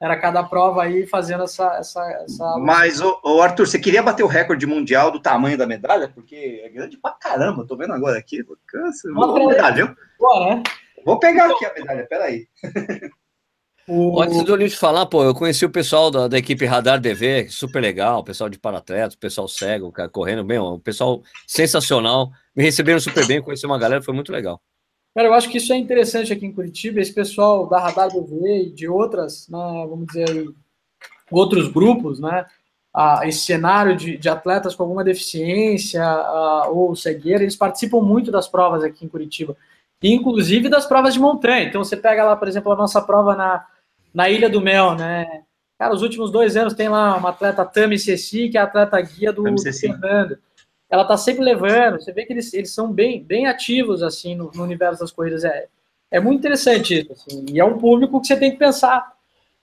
Speaker 2: era cada prova aí fazendo essa. essa, essa...
Speaker 3: Mas, ô, ô, Arthur, você queria bater o recorde mundial do tamanho da medalha? Porque é grande pra caramba, tô vendo agora aqui. Cansa, vou, medalha, viu? né? Vou pegar aqui a medalha, peraí. *laughs*
Speaker 1: O... Antes do Lins falar, pô, eu conheci o pessoal da, da, equipe Radar DV, super legal, o pessoal de paratletas, o pessoal cego, cara, correndo bem, o pessoal sensacional, me receberam super bem, conheci uma galera, foi muito legal.
Speaker 2: Cara, eu acho que isso é interessante aqui em Curitiba, esse pessoal da Radar DV e de outras, né, vamos dizer aí, outros grupos, né, ah, esse cenário de, de, atletas com alguma deficiência ah, ou cegueira, eles participam muito das provas aqui em Curitiba, inclusive das provas de montanha. Então, você pega lá, por exemplo, a nossa prova na, na Ilha do Mel, né? Cara, os últimos dois anos tem lá uma atleta Tami Ceci, que é a atleta guia do, do Fernando. Ela tá sempre levando, você vê que eles, eles são bem, bem ativos, assim, no, no universo das corridas. É, é muito interessante isso, assim, e é um público que você tem que pensar.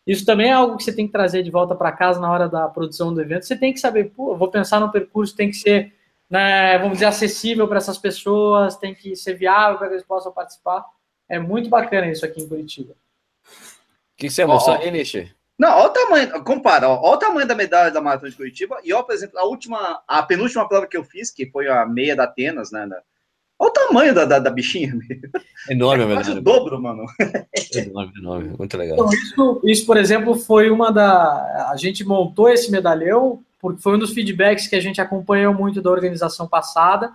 Speaker 2: Isso também é algo que você tem que trazer de volta para casa na hora da produção do evento. Você tem que saber, pô, vou pensar no percurso, tem que ser, né, vamos dizer, acessível para essas pessoas, tem que ser viável para que eles possam participar. É muito bacana isso aqui em Curitiba
Speaker 1: que, você mostrou aí, Nishi?
Speaker 3: Não, olha o tamanho, compara, ó, olha o tamanho da medalha da Maratona de Curitiba e, ó, por exemplo, a última, a penúltima prova que eu fiz, que foi a meia da Atenas, né, Olha o tamanho da, da, da bichinha. *laughs*
Speaker 1: Enorme, é
Speaker 3: quase o dobro, mano. *laughs*
Speaker 1: Enorme, enorme. Muito legal.
Speaker 2: Então, isso, isso, por exemplo, foi uma da. A gente montou esse medalhão porque foi um dos feedbacks que a gente acompanhou muito da organização passada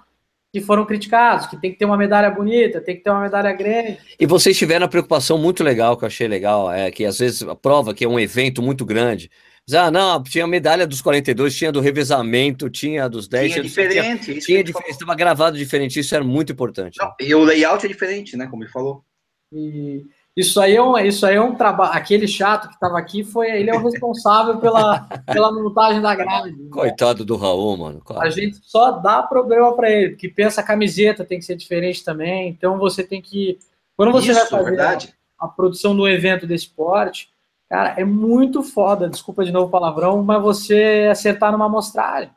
Speaker 2: que foram criticados, que tem que ter uma medalha bonita, tem que ter uma medalha grande.
Speaker 1: E vocês tiveram a preocupação muito legal, que eu achei legal, é que às vezes a prova, que é um evento muito grande, ah, não, tinha a medalha dos 42, tinha do revezamento, tinha dos 10.
Speaker 3: Tinha, diferente.
Speaker 1: Tinha, tinha diferente, estava gravado diferente, isso era muito importante.
Speaker 3: Não, e o layout é diferente, né, como ele falou.
Speaker 2: E isso aí é um, isso aí é um trabalho. Aquele chato que estava aqui foi ele é o responsável pela, *laughs* pela montagem da grade. Né?
Speaker 1: Coitado do Raul, mano.
Speaker 2: A gente só dá problema para ele, porque pensa a camiseta tem que ser diferente também. Então você tem que quando você Isso, vai fazer a, a, produção do evento desse esporte, cara, é muito foda. Desculpa de novo o palavrão, mas você acertar numa amostragem.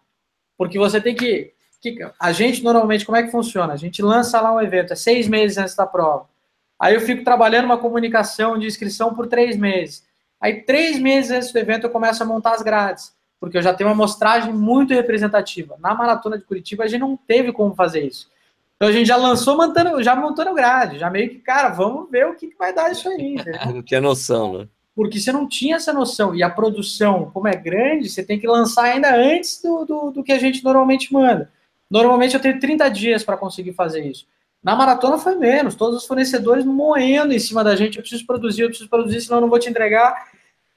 Speaker 2: Porque você tem que, que. A gente, normalmente, como é que funciona? A gente lança lá um evento, é seis meses antes da prova. Aí eu fico trabalhando uma comunicação de inscrição por três meses. Aí, três meses antes do evento, eu começo a montar as grades, porque eu já tenho uma amostragem muito representativa. Na maratona de Curitiba, a gente não teve como fazer isso. Então a gente já lançou montando, já montando grade, já meio que, cara, vamos ver o que, que vai dar isso aí. *laughs*
Speaker 1: Não tinha noção, né?
Speaker 2: Porque você não tinha essa noção. E a produção, como é grande, você tem que lançar ainda antes do, do, do que a gente normalmente manda. Normalmente eu tenho 30 dias para conseguir fazer isso. Na maratona foi menos, todos os fornecedores moendo em cima da gente. Eu preciso produzir, eu preciso produzir, senão eu não vou te entregar.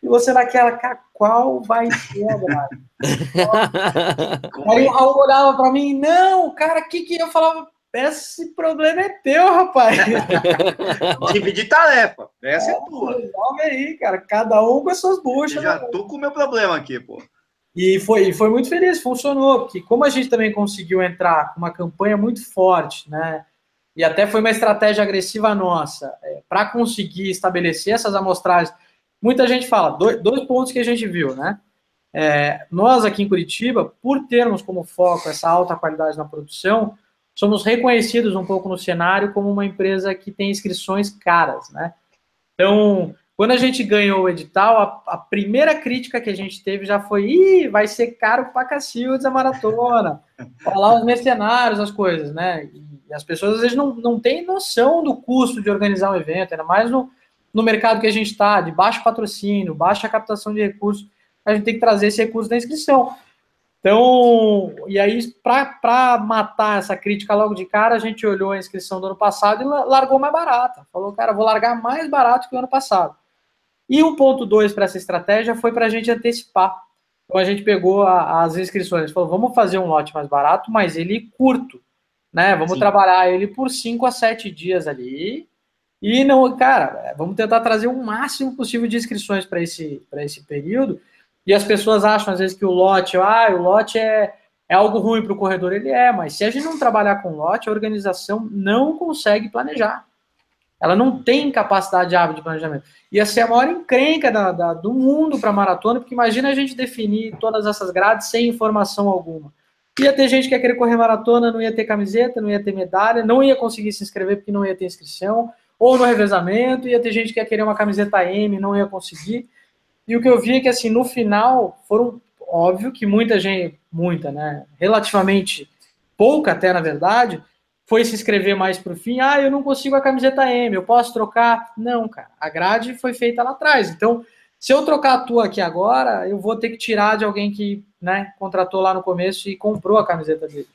Speaker 2: E você naquela, cara, qual vai ser a *laughs* Aí o Raul olhava para mim, não, cara, o que que eu falava? Esse problema é teu, rapaz. *laughs*
Speaker 3: Dividir tarefa. Essa é, é tua.
Speaker 2: Resolve aí, cara. Cada um com as suas buchas. Eu
Speaker 3: já né? tô com o meu problema aqui, pô.
Speaker 2: E foi, foi muito feliz, funcionou. Porque como a gente também conseguiu entrar com uma campanha muito forte, né? E até foi uma estratégia agressiva nossa, é, para conseguir estabelecer essas amostragens. Muita gente fala, dois, dois pontos que a gente viu, né? É, nós aqui em Curitiba, por termos como foco essa alta qualidade na produção, somos reconhecidos um pouco no cenário como uma empresa que tem inscrições caras, né? Então, quando a gente ganhou o edital, a, a primeira crítica que a gente teve já foi: Ih, vai ser caro pra cacildes a maratona. Falar os mercenários, as coisas, né? E as pessoas às vezes não, não têm noção do custo de organizar um evento, ainda mais no, no mercado que a gente está, de baixo patrocínio, baixa captação de recursos. A gente tem que trazer esse recurso da inscrição. Então, e aí, para matar essa crítica logo de cara, a gente olhou a inscrição do ano passado e largou mais barata. Falou, cara, vou largar mais barato que o ano passado. E o ponto dois para essa estratégia foi para a gente antecipar. Então, a gente pegou a, as inscrições, falou, vamos fazer um lote mais barato, mas ele curto, né? Vamos Sim. trabalhar ele por 5 a 7 dias ali. E não, cara, vamos tentar trazer o máximo possível de inscrições para esse, esse período e as pessoas acham, às vezes, que o lote, ah, o lote é, é algo ruim para o corredor. Ele é, mas se a gente não trabalhar com lote, a organização não consegue planejar. Ela não tem capacidade hábil de planejamento. Ia ser a maior encrenca da, da do mundo para maratona, porque imagina a gente definir todas essas grades sem informação alguma. Ia ter gente que ia querer correr maratona, não ia ter camiseta, não ia ter medalha, não ia conseguir se inscrever porque não ia ter inscrição, ou no revezamento, ia ter gente que ia querer uma camiseta M, não ia conseguir. E o que eu vi é que, assim, no final, foram, óbvio que muita gente, muita, né, relativamente pouca até, na verdade, foi se inscrever mais para o fim. Ah, eu não consigo a camiseta M, eu posso trocar? Não, cara, a grade foi feita lá atrás. Então, se eu trocar a tua aqui agora, eu vou ter que tirar de alguém que, né, contratou lá no começo e comprou a camiseta dele.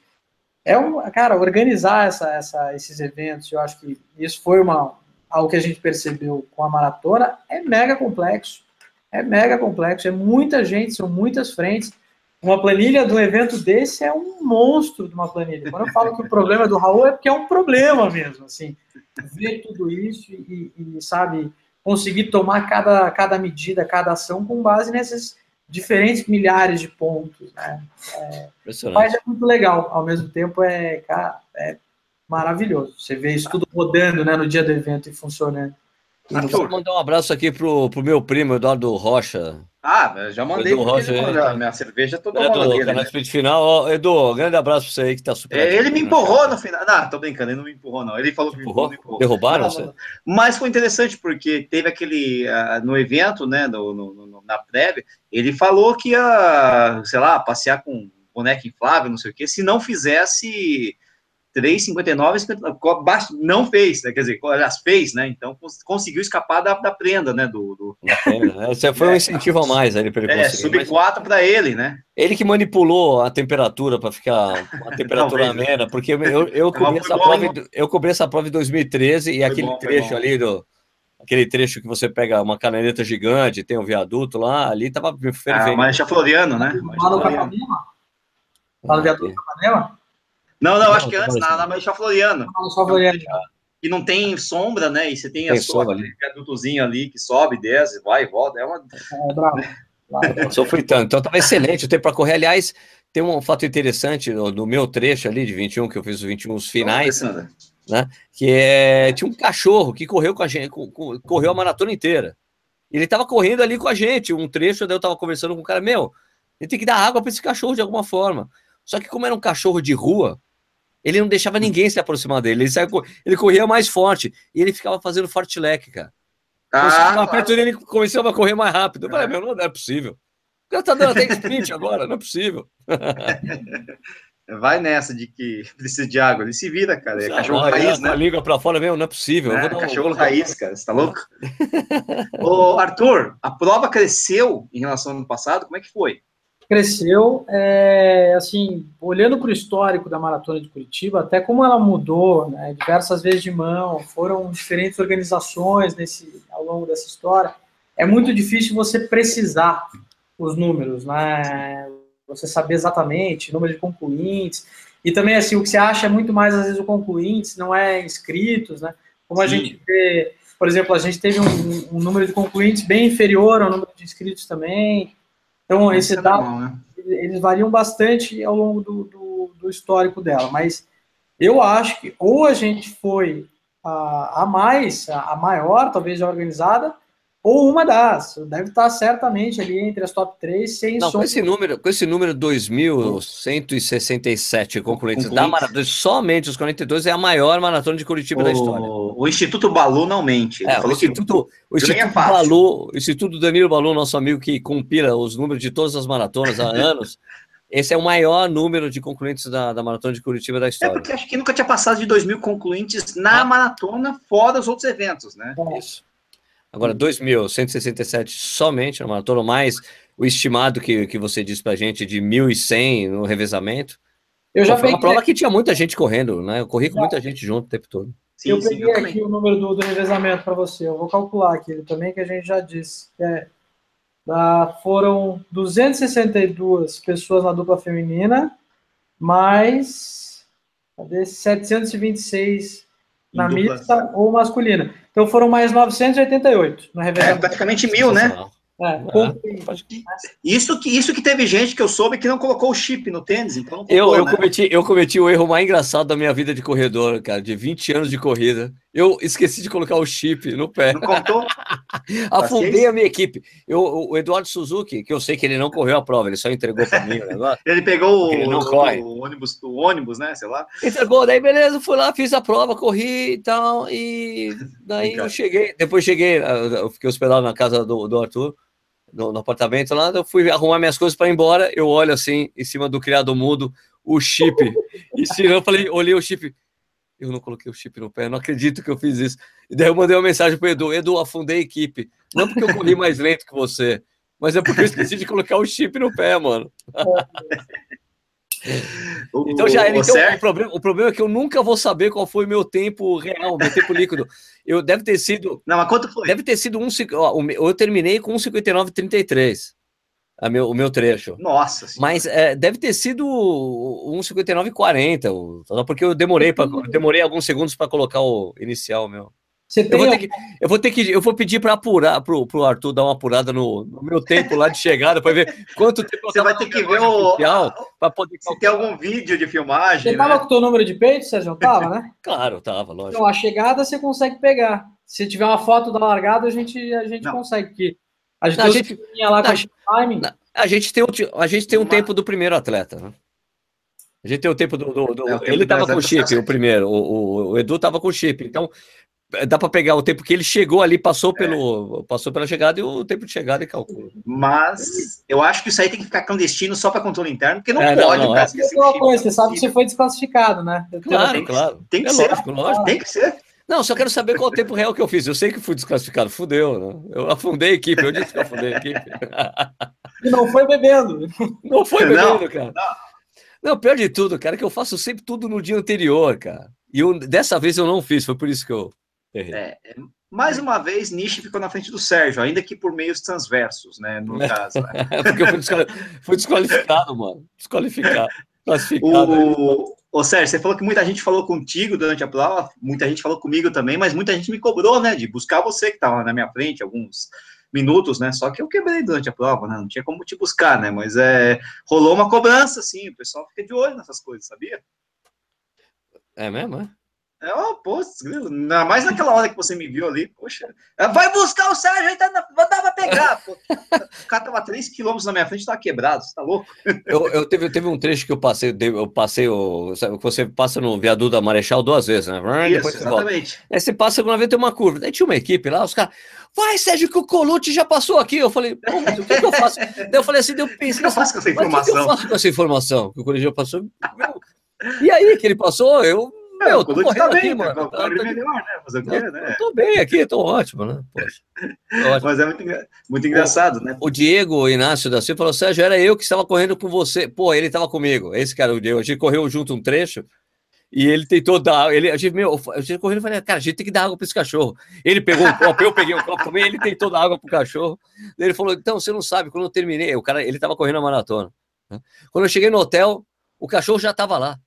Speaker 2: É um, cara, organizar essa, essa, esses eventos, eu acho que isso foi uma, algo que a gente percebeu com a maratona, é mega complexo é mega complexo, é muita gente, são muitas frentes. Uma planilha de um evento desse é um monstro de uma planilha. Quando eu falo que o problema do Raul é porque é um problema mesmo, assim, ver tudo isso e, e sabe, conseguir tomar cada, cada medida, cada ação com base nesses diferentes milhares de pontos, né? É, mas é muito legal, ao mesmo tempo é, cara, é maravilhoso. Você vê isso tudo rodando, né, no dia do evento e funcionando.
Speaker 1: Vou mandar um abraço aqui pro, pro meu primo, Eduardo Rocha.
Speaker 3: Ah, já mandei Edu Rocha, ele, minha cerveja toda
Speaker 1: Edu, dele, tá né? final. Ó, Edu, grande abraço pra você aí que tá super.
Speaker 3: É, ele me empurrou no final. Não, tô brincando, ele não me empurrou, não. Ele falou que
Speaker 1: empurrou, me empurrou. Derrubaram não, você?
Speaker 3: Mas foi interessante, porque teve aquele. Uh, no evento, né, no, no, no, na prévia, ele falou que ia, sei lá, passear com boneco inflável, não sei o quê, se não fizesse 3,59 não fez, né? quer dizer, aliás, fez, né? Então conseguiu escapar da, da prenda, né? Do, do...
Speaker 1: Né? Esse foi um é. incentivo a mais aí para ele
Speaker 3: É, sub 4 para ele, né?
Speaker 1: Ele que manipulou a temperatura para ficar uma temperatura amena, porque eu, eu, eu, cobri essa prova, eu cobri essa prova em 2013 e foi aquele bom, trecho ali do. Aquele trecho que você pega uma canaleta gigante, tem um viaduto lá, ali tava
Speaker 3: fervendo. Ah, Marechal Floriano, né?
Speaker 2: Lá no Capanema? Lá no viaduto do Capanema?
Speaker 3: Não, não, acho que antes, na, na Marechal Floriano. Floriano. E não tem sombra, né? E você tem, tem a sua ali. viadutozinho ali que sobe, desce, vai e volta. É uma. É, bravo. *laughs*
Speaker 1: Sofri tanto. Então estava excelente o tempo para correr. Aliás, tem um fato interessante no, no, meu trecho ali de 21, que eu fiz os 21 os finais, né? Que é, tinha um cachorro que correu com a gente, correu a maratona inteira. Ele estava correndo ali com a gente, um trecho, daí eu estava conversando com o cara, meu, ele tem que dar água para esse cachorro de alguma forma. Só que como era um cachorro de rua, ele não deixava ninguém se aproximar dele. Ele, saia, ele corria mais forte. E ele ficava fazendo forte-leque, cara. Ah, eu perto dele começava a correr mais rápido. Eu falei, é. meu, não é possível. O cara tá dando até sprint agora, não é possível. *laughs*
Speaker 3: Vai nessa de que precisa de água. Ele se vira, cara. É cachorro
Speaker 1: ah, raiz, né? A língua pra fora mesmo, não é possível.
Speaker 3: É, um... cachorro raiz, cara. Você tá louco? *laughs* Ô, Arthur, a prova cresceu em relação ao ano passado? Como é que foi?
Speaker 2: Cresceu. É, assim, olhando para o histórico da Maratona de Curitiba, até como ela mudou, né, diversas vezes de mão, foram diferentes organizações nesse, ao longo dessa história, é muito difícil você precisar os números, né? você saber exatamente, número de concluintes. E também, assim, o que você acha é muito mais, às vezes, o concluintes, não é inscritos, né? Como a Sim. gente vê, por exemplo, a gente teve um, um, número de concluintes bem inferior ao número de inscritos também. Então, esse é dado, né? eles variam bastante ao longo do, do, do, histórico dela. Mas eu acho que ou a gente foi a, a mais, a, a maior, talvez, já organizada, ou uma das. Deve estar certamente ali entre as top 3, sem
Speaker 1: Não, com esse número, com esse número 2.167 concluintes da maratona, somente os 42 é a maior maratona de Curitiba
Speaker 3: o,
Speaker 1: da história.
Speaker 3: O Instituto Balu não mente.
Speaker 1: É, o Instituto, o Instituto Balu, o Instituto Danilo Balu, nosso amigo que compila os números de todas as maratonas há *laughs* anos, esse é o maior número de concluintes da, da maratona de Curitiba da é, história. É
Speaker 3: porque acho que nunca tinha passado de 2 mil concluintes na ah. maratona, fora os outros eventos, né?
Speaker 1: Isso. Agora, 2.167 somente na maratona, mais o estimado que, que você disse para gente de 1.100 no revezamento. Eu já foi uma prova que tinha muita gente correndo, né? Eu corri com muita gente junto o tempo todo.
Speaker 2: Sim, eu peguei sim, aqui o número do, do revezamento para você. Eu vou calcular aqui também, que a gente já disse. É, da, foram 262 pessoas na dupla feminina, mais cadê, 726 na mista ou masculina. Então foram mais 988 no
Speaker 3: revezamento. É, praticamente mil, né? É, é. isso, que, isso que teve gente que eu soube que não colocou o chip no tênis, então
Speaker 1: colocou, eu, eu, né? cometi, eu cometi o erro mais engraçado da minha vida de corredor, cara, de 20 anos de corrida. Eu esqueci de colocar o chip no pé. Não contou? *laughs* Afundei a minha equipe. Eu, o Eduardo Suzuki, que eu sei que ele não correu a prova, ele só entregou para mim o
Speaker 3: negócio. *laughs* ele pegou ele o, o, ônibus, o ônibus, né? Sei lá.
Speaker 1: Entregou, daí beleza, fui lá, fiz a prova, corri e tal, e daí eu cheguei. Depois cheguei, eu fiquei hospedado na casa do, do Arthur no, no, apartamento lá, eu fui arrumar minhas coisas para ir embora, eu olho assim, em cima do criado mudo, o chip, e se eu falei, olhei o chip, eu não coloquei o chip no pé, não acredito que eu fiz isso. E daí eu mandei uma mensagem para Edu, Edu, afundei a equipe, não porque eu corri mais lento que você, mas é porque eu esqueci de colocar o chip no pé, mano. *laughs* então já. Então, o, problema, o problema é que eu nunca vou saber qual foi o meu tempo real, meu tempo líquido. Eu deve ter sido.
Speaker 3: Não, mas quanto foi?
Speaker 1: Deve ter sido um. Ó, eu terminei com 1,59,33. A meu, o meu trecho.
Speaker 3: Nossa.
Speaker 1: Mas é, deve ter sido 1,59,40, só porque eu demorei para demorei alguns segundos para colocar o inicial meu. Você eu, vou ter que, eu vou ter que, eu vou pedir para apurar pro, pro Arthur dar uma apurada no, no meu tempo lá de chegada para ver quanto tempo
Speaker 3: você vai ter que ver o para poder se tem algum vídeo de filmagem.
Speaker 2: Você né? tava com o teu número de peito, Sérgio? Tava, né? *laughs*
Speaker 1: claro, tava, lógico.
Speaker 2: Então, a chegada você consegue pegar. Se tiver uma foto da largada, a gente a gente consegue que
Speaker 1: a gente, a gente, lá com a, timing. a gente tem a gente tem um tempo do primeiro atleta, né? A gente tem o tempo do. do, do é, ele estava com o chip, o primeiro. O, o, o Edu estava com o chip. Então, dá para pegar o tempo que ele chegou ali, passou, é. pelo, passou pela chegada e o tempo de chegada e calcula.
Speaker 3: Mas eu acho que isso aí tem que ficar clandestino só para controle interno, porque não é, pode. Não, não,
Speaker 2: é. coisa, você sabe que você foi desclassificado, né?
Speaker 1: Claro, tem, claro.
Speaker 3: Tem que é ser. Lógico, lógico. Tem que ser.
Speaker 1: Não, só quero saber qual o tempo real que eu fiz. Eu sei que fui desclassificado, fudeu, né? Eu afundei a equipe, eu disse que eu afundei a equipe. *laughs*
Speaker 2: E não foi bebendo.
Speaker 1: Não foi bebendo, não, cara. Não. não, pior de tudo, cara, é que eu faço sempre tudo no dia anterior, cara. E eu, dessa vez eu não fiz, foi por isso que eu
Speaker 3: é, é, mais uma vez, Nishi ficou na frente do Sérgio, ainda que por meios transversos, né? No *laughs* caso. Né? *laughs*
Speaker 1: Porque eu fui, fui desqualificado, mano. Desqualificado.
Speaker 3: Classificado. O, o Sérgio, você falou que muita gente falou contigo durante a prova, muita gente falou comigo também, mas muita gente me cobrou, né? De buscar você que estava na minha frente alguns minutos, né? Só que eu quebrei durante a prova, né? Não tinha como te buscar, né? Mas é, rolou uma cobrança, assim, o pessoal fica de olho nessas coisas, sabia?
Speaker 1: É mesmo, é?
Speaker 3: É, oh, pô, ainda mais naquela hora que você me viu ali, poxa. Vai buscar o Sérgio, aí tá, dar pra pegar. Pô. O cara tava 3 km na minha frente, tava quebrado, você tá louco?
Speaker 1: Eu, eu teve, teve um trecho que eu passei, eu passei, o, sabe, você passa no viaduto da Marechal duas vezes, né?
Speaker 3: Isso, você exatamente.
Speaker 1: Volta. Aí você passa uma vez tem uma curva. Daí tinha uma equipe lá, os caras, vai, Sérgio, que o Colute já passou aqui. Eu falei, mas o que, que, eu faço? Daí eu falei assim, eu pensei, o que eu
Speaker 3: faço com essa informação?
Speaker 1: O que, eu faço com essa informação? Que o Colute já passou. E aí que ele passou, eu
Speaker 3: meu, eu tô correndo tá bem, aqui, mano. Tá, tá, melhor, né? O quê, né?
Speaker 1: Eu tô bem aqui, tô ótimo, né? Poxa.
Speaker 3: Ótimo. Mas é muito, muito engraçado,
Speaker 1: o,
Speaker 3: né?
Speaker 1: O Diego Inácio da Silva falou: Sérgio, era eu que estava correndo com você. Pô, ele estava comigo. Esse cara, o Diego. A gente correu junto um trecho. E ele tentou dar, ele, a gente, meu, a gente correndo e falei, cara, a gente tem que dar água para esse cachorro. Ele pegou um copo, eu peguei um copo também, ele tentou dar água pro cachorro. Ele falou, então, você não sabe, quando eu terminei, o cara, ele tava correndo a maratona. Né? Quando eu cheguei no hotel, o cachorro já tava lá.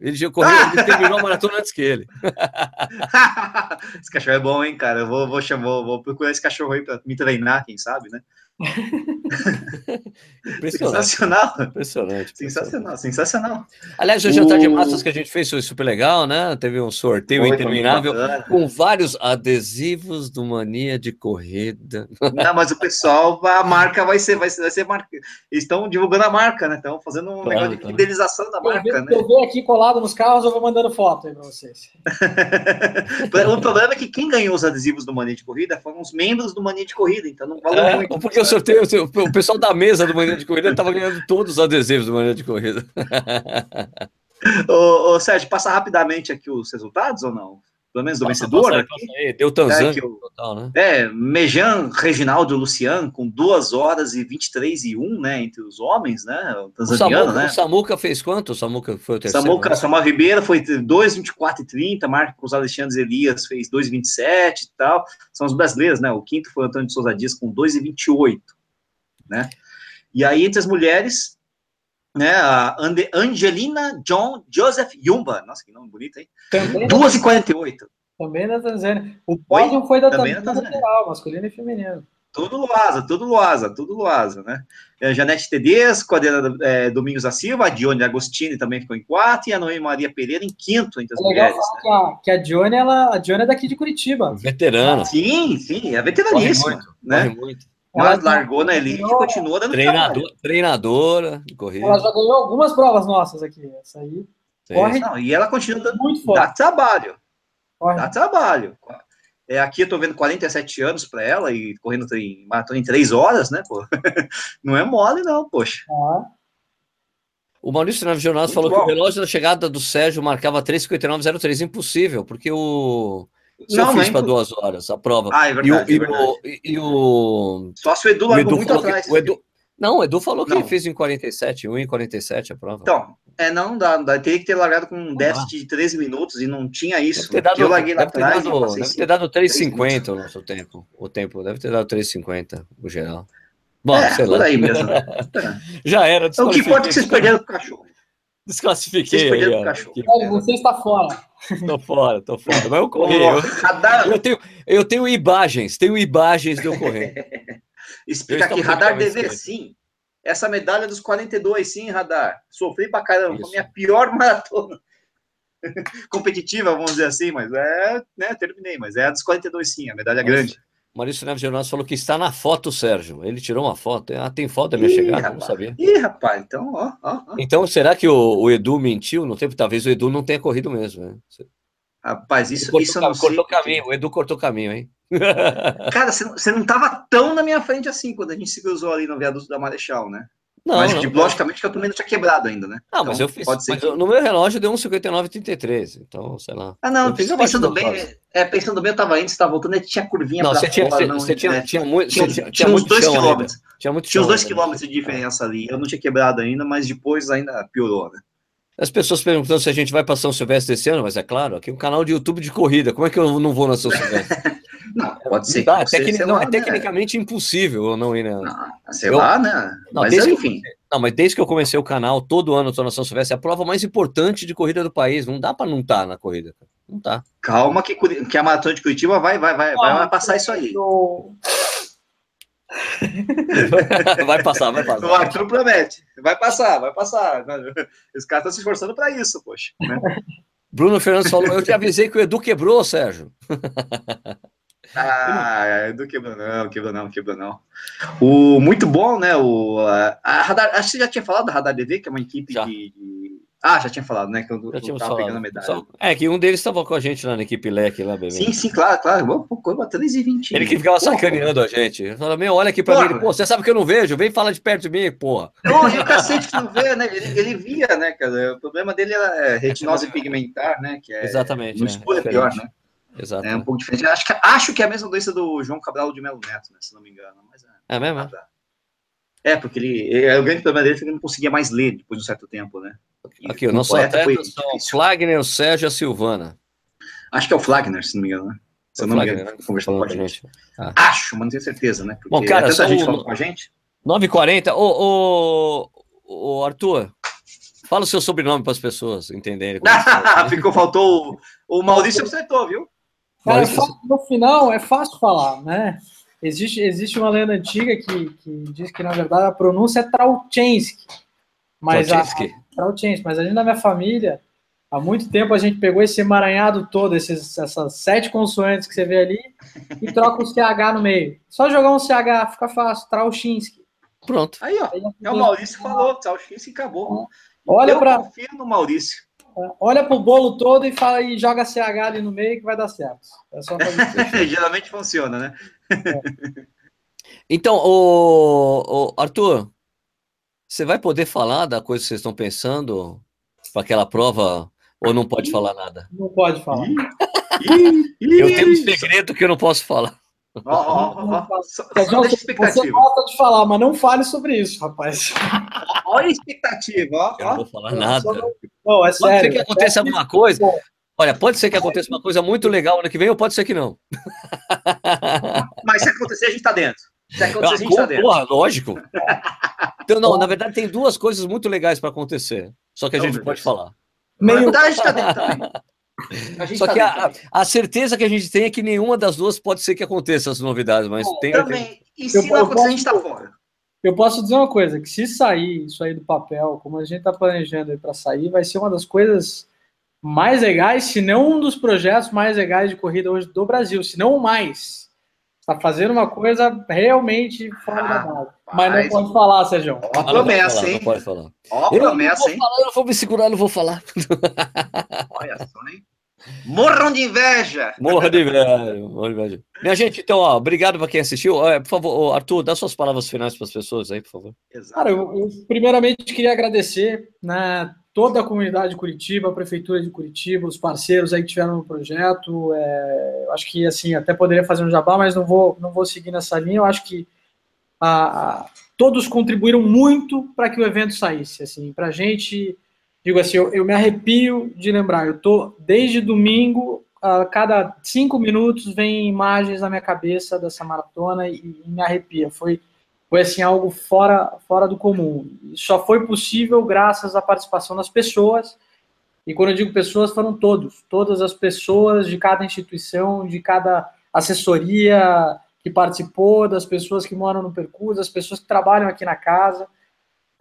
Speaker 1: Ele já correu, ele *laughs* terminou a maratona antes que ele. *laughs*
Speaker 3: esse cachorro é bom, hein, cara? Eu vou, vou, chamar, vou procurar esse cachorro aí para me treinar, quem sabe, né? *laughs* *laughs* sensacional.
Speaker 1: Impressionante.
Speaker 3: Sensacional, sensacional.
Speaker 1: Aliás, o jantar de massas que a gente fez foi super legal, né? Teve um sorteio foi, interminável com vários adesivos do Mania de Corrida. *laughs*
Speaker 3: Não, mas o pessoal, a marca vai ser, vai ser, vai ser marca. Eles estão divulgando a marca, né? Estão fazendo um claro, negócio de fidelização da marca, eu
Speaker 2: né? Eu vou aqui colado nos carros, eu vou mandando foto aí para vocês. *laughs*
Speaker 3: o problema é que quem ganhou os adesivos do Mania de Corrida foram os membros do Mania de Corrida, então não valeu
Speaker 1: é,
Speaker 3: muito.
Speaker 1: Porque o sorteio, o pessoal da mesa do Manhã de Corrida estava ganhando todos os adesivos do Manhã de Corrida. *laughs*
Speaker 3: ô, ô, Sérgio, passa rapidamente aqui os resultados ou não? Pelo menos do passa, vencedor. Passa aí,
Speaker 1: aí. Deu Tanzânia é, total, né?
Speaker 3: É, Mejan, Reginaldo Lucian, com 2 horas e 23 e 1, né, entre os homens, né, o tanzaniano,
Speaker 1: o Samuca,
Speaker 3: né?
Speaker 1: O Samuca fez quanto? O Samuca foi o terceiro?
Speaker 3: Samuca, né? Samuel Ribeiro foi 2,24 e 30, Marcos Alexandre Elias fez 2,27 e tal, são os brasileiros, né, o quinto foi o Antônio de Souza Dias com 2,28, né, e aí entre as mulheres, né, a Angelina John Joseph Yumba, nossa, que nome bonito, hein? 2,48.
Speaker 2: Também na Tanzânia. O pódio foi da Tanzânia lateral, masculino e feminino.
Speaker 3: Tudo Luasa, tudo Luasa, tudo Luasa, né? É, Janete Tedesco, a Adriana é, Domingos da Silva, a Dione Agostini também ficou em quarto, e a Noemi Maria Pereira em quinto entre as é mulheres. Né?
Speaker 2: Que, a, que a Dione, ela, a Dione é daqui de Curitiba.
Speaker 1: Veterana.
Speaker 3: Sim, sim, é veteraníssima. Corre muito, né? corre muito. Mas largou na elite e continua dando
Speaker 1: treinador, Treinadora de corrida.
Speaker 2: Ela já ganhou algumas provas nossas aqui. Essa aí.
Speaker 3: Corre. Não, e ela continua dando muito forte. Dá trabalho. Corre. Dá trabalho. É, aqui eu tô vendo 47 anos para ela e correndo em maratona em 3 horas, né, pô? *laughs* Não é mole, não, poxa. Ah.
Speaker 1: O Maurício Jornal falou bom. que o relógio da chegada do Sérgio marcava 3,59,03. Impossível, porque o. Se não, eu fiz para duas horas a prova.
Speaker 3: Ah, é verdade.
Speaker 1: E o,
Speaker 3: é verdade.
Speaker 1: E, o, e o...
Speaker 3: Só se o Edu largou muito atrás.
Speaker 1: Que, o Edu, não, o Edu falou que não. ele fez em 47, 1 em 47 a prova.
Speaker 3: Então, é, não dá, dá. Teria que ter largado com um déficit de 13 minutos e não tinha isso.
Speaker 1: Deve ter dado, eu larguei lá atrás. Dado, deve ter dado 3,50 o nosso tempo. O tempo deve ter dado 3,50 o geral.
Speaker 3: Bom, é, sei lá. aí mesmo. *laughs*
Speaker 1: Já era.
Speaker 3: Então, o que importa é que vocês perderam o cachorro.
Speaker 1: Desclassifiquei. Vocês
Speaker 3: perderam aí, o cachorro.
Speaker 2: Você está fora.
Speaker 1: Tô fora, tô fora. Mas eu corri. Eu, eu, tenho, eu tenho imagens, tenho imagens de eu correr. *laughs*
Speaker 3: Explica aqui, radar dever sim. Essa medalha dos 42, sim, radar. Sofri pra caramba, Isso. foi minha pior *laughs* maratona. Competitiva, vamos dizer assim, mas é, né, terminei, mas é a dos 42, sim, a medalha Nossa. grande.
Speaker 1: Maurício Neves Jonas falou que está na foto, Sérgio. Ele tirou uma foto. Ah, tem foto da minha Ih, chegada? Rapaz. Não sabia.
Speaker 3: Ih, rapaz, então, ó, ó,
Speaker 1: ó. Então, será que o, o, Edu mentiu no tempo? Talvez o Edu não tenha corrido mesmo, né?
Speaker 3: Rapaz, isso, cortou, isso eu não
Speaker 1: cortou sei. Caminho, o Edu cortou caminho, hein?
Speaker 3: Cara, você não estava tão na minha frente assim quando a gente se cruzou ali no viaduto da Marechal, né?
Speaker 1: Não,
Speaker 3: mas,
Speaker 1: não,
Speaker 3: logicamente, que eu também não tinha quebrado ainda, né?
Speaker 1: Ah, então, mas eu fiz. Pode ser que... No meu relógio deu 1,59,33. Então, sei lá.
Speaker 3: Ah, não, pensando bem, é, pensando bem, eu tava indo, você tava voltando, e tinha curvinha
Speaker 1: não, pra você fora. Tinha, não, você tinha,
Speaker 3: é,
Speaker 1: tinha, muito,
Speaker 3: tinha,
Speaker 1: tinha,
Speaker 3: tinha uns dois quilômetros.
Speaker 1: Tinha, muito
Speaker 3: tinha uns dois quilômetros de diferença ali. Eu não tinha quebrado ainda, mas depois ainda piorou, né?
Speaker 1: As pessoas perguntando se a gente vai para São Silvestre esse ano, mas é claro, aqui é um canal de YouTube de corrida. Como é que eu não vou na São Silvestre? *laughs*
Speaker 3: Não, pode ser.
Speaker 1: Tá, tecnic, não, lá, é né? tecnicamente impossível eu não ir, né?
Speaker 3: Não, sei eu, lá, né?
Speaker 1: Não, mas enfim. não, mas desde que eu comecei o canal, todo ano tô na São Silvestre, é a prova mais importante de corrida do país. Não dá para não estar tá na corrida. Não tá.
Speaker 3: Calma que, que a maratona de Curitiba vai, vai, vai, vai, vai passar isso aí. *laughs*
Speaker 1: vai passar, vai passar.
Speaker 3: O Arthur promete. Vai passar, vai passar. Os caras estão se esforçando para isso, poxa. Né?
Speaker 1: Bruno Fernandes falou: Eu te avisei que o Edu quebrou, Sérgio. *laughs*
Speaker 3: Ah, Edu quebrou não, quebrou não, quebrou não. O, muito bom, né? O, a Radar, acho que você já tinha falado da Radar DV, que é uma equipe de, de, Ah, já tinha falado, né? Que eu,
Speaker 1: já eu tava pegando a medalha. Só, é, que um deles estava com a gente lá na equipe leque lá, bebê.
Speaker 3: Sim, sim, claro, claro. Pô, 3 e 20.
Speaker 1: Ele que ficava porra, sacaneando a gente. Ele falava, meu, olha aqui pra porra. mim. Pô, você sabe que eu não vejo, vem falar de perto de mim, porra.
Speaker 3: Não, e o cacete que não vê, né? Ele, ele via, né, cara? O problema dele é retinose pigmentar, né? Que é,
Speaker 1: Exatamente.
Speaker 3: No escuro é, é pior, né?
Speaker 1: Exato.
Speaker 3: É um pouco diferente. Acho que, acho que é a mesma doença do João Cabral de Melo Neto, né, se não me engano. Mas
Speaker 1: é, é mesmo?
Speaker 3: É, porque ele, é, o grande problema dele é que ele não conseguia mais ler depois de um certo tempo, né?
Speaker 1: E Aqui, o nosso atleta são o Flagner, o Sérgio e a Silvana.
Speaker 3: Acho que é o Flagner, se não me engano, né? Se eu não Flagner, me engano, né? conversando com a gente. Ah. Acho, mas não tenho certeza, né? Porque
Speaker 1: Bom, cara,
Speaker 3: é tanta gente falando com a gente.
Speaker 1: 9h40. Ô, ô, ô, Arthur, fala o seu sobrenome para as pessoas entenderem. *laughs*
Speaker 3: Ficou, faltou o, o Maurício acertou, viu?
Speaker 2: Cara, no final é fácil falar, né? Existe, existe uma lenda antiga que, que diz que, na verdade, a pronúncia é Trauchensky. Mas. A, mas a gente, na minha família, há muito tempo a gente pegou esse emaranhado todo, esses, essas sete consoantes que você vê ali, e troca o CH no meio. Só jogar um CH, fica fácil, Trauchinski.
Speaker 3: Pronto. Aí, ó. Aí, é o Maurício falou, Trauchinski acabou.
Speaker 2: Olha para.
Speaker 3: confio no Maurício.
Speaker 2: Olha pro bolo todo e fala e joga CH ali no meio que vai dar certo. É
Speaker 3: só fazer *laughs* Geralmente funciona, né?
Speaker 1: É. Então, o, o, Arthur, você vai poder falar da coisa que vocês estão pensando para aquela prova ou não pode falar nada?
Speaker 2: Não pode falar.
Speaker 1: eu tenho um segredo que eu não posso falar.
Speaker 3: Oh, oh, oh,
Speaker 2: só, só você gosta de falar, mas não fale sobre isso, rapaz.
Speaker 3: Olha a expectativa, ó.
Speaker 1: Eu não vou falar nada.
Speaker 2: Não, é
Speaker 1: sério, pode ser que aconteça é alguma coisa. Olha, pode ser que aconteça uma coisa muito legal ano que vem, ou pode ser que não. *laughs*
Speaker 3: Mas se acontecer, a gente tá dentro. Se acontecer, a gente tá dentro.
Speaker 1: Porra, lógico. Então, não, na verdade, tem duas coisas muito legais para acontecer. Só que a gente pode falar.
Speaker 3: Meio... A gente tá dentro também.
Speaker 1: Só tá que a, a, certeza que a gente tem é que nenhuma das duas pode ser que aconteça as novidades, mas Bom, tem.
Speaker 3: Também. E se eu, não acontecer, a gente tá fora.
Speaker 2: Eu posso dizer uma coisa, que se sair isso aí do papel, como a gente está planejando para sair, vai ser uma das coisas mais legais, se não um dos projetos mais legais de corrida hoje do Brasil, se não o mais. Está fazendo uma coisa realmente fora ah, da base. Mas não pode falar, Sérgio.
Speaker 3: Ó, promessa, hein? Não
Speaker 1: pode falar.
Speaker 3: Ó, promessa, hein?
Speaker 1: Falar, eu não vou me segurar, não vou falar.
Speaker 3: Olha só, hein? Morram de inveja!
Speaker 1: Morram de inveja, morram de inveja. Minha gente, então, ó, obrigado para quem assistiu. por favor, Arthur, dá suas palavras finais para as pessoas aí, por favor.
Speaker 2: Cara, eu, eu, primeiramente queria agradecer né, toda a comunidade de Curitiba, a Prefeitura de Curitiba, os parceiros aí que tiveram no projeto. É, eu acho que, assim, até poderia fazer um jabá, mas não vou, não vou seguir nessa linha. Eu acho que a, a, todos contribuíram muito para que o evento saísse. Assim, para a gente digo assim, eu, eu me arrepio de lembrar. Eu tô desde domingo, a cada cinco minutos vem imagens na minha cabeça dessa maratona e, e me arrepia. Foi foi assim algo fora fora do comum. Só foi possível graças à participação das pessoas. E quando eu digo pessoas, foram todos, todas as pessoas de cada instituição, de cada assessoria que participou, das pessoas que moram no percurso, das pessoas que trabalham aqui na casa.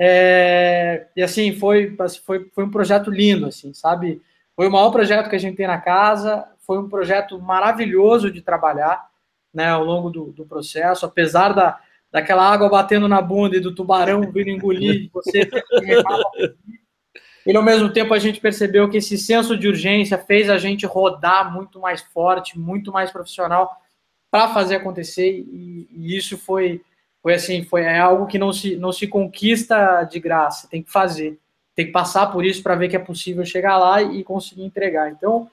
Speaker 2: É, e assim, foi, foi, foi um projeto lindo, assim, sabe? Foi o maior projeto que a gente tem na casa, foi um projeto maravilhoso de trabalhar, né, ao longo do, do processo, apesar da, daquela água batendo na bunda e do tubarão vindo engolir, você ele ao mesmo tempo a gente percebeu que esse senso de urgência fez a gente rodar muito mais forte, muito mais profissional para fazer acontecer e, e, isso foi foi assim, foi é algo que não se, não se conquista de graça, tem que fazer, tem que passar por isso para ver que é possível chegar lá e conseguir entregar. Então,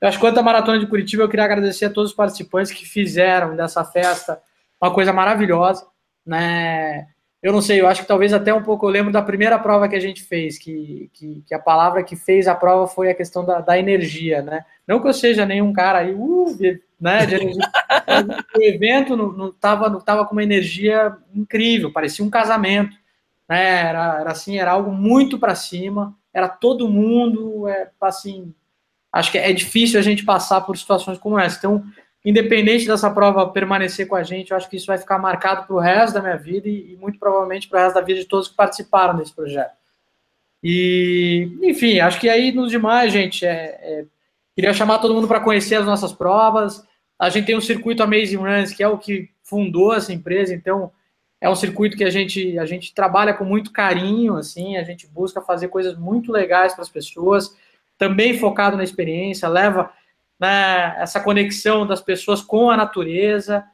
Speaker 2: eu acho que quanto à Maratona de Curitiba, eu queria agradecer a todos os participantes que fizeram dessa festa uma coisa maravilhosa, né? Eu não sei, eu acho que talvez até um pouco eu lembro da primeira prova que a gente fez, que, que, que a palavra que fez a prova foi a questão da, da energia, né? Não que eu seja nenhum cara aí, uh, né, de energia. o evento não, não, tava, não tava com uma energia incrível, parecia um casamento, né? Era, era assim, era algo muito para cima, era todo mundo, é, assim, acho que é difícil a gente passar por situações como essa. Então, independente dessa prova permanecer com a gente, eu acho que isso vai ficar marcado para o resto da minha vida e, e muito provavelmente para o resto da vida de todos que participaram desse projeto. E, enfim, acho que aí nos demais, gente, é, é, queria chamar todo mundo para conhecer as nossas provas. A gente tem um circuito Amazing Runs, que é o que fundou essa empresa, então é um circuito que a gente, a gente trabalha com muito carinho, assim, a gente busca fazer coisas muito legais para as pessoas, também focado na experiência, leva né, essa conexão das pessoas com a natureza,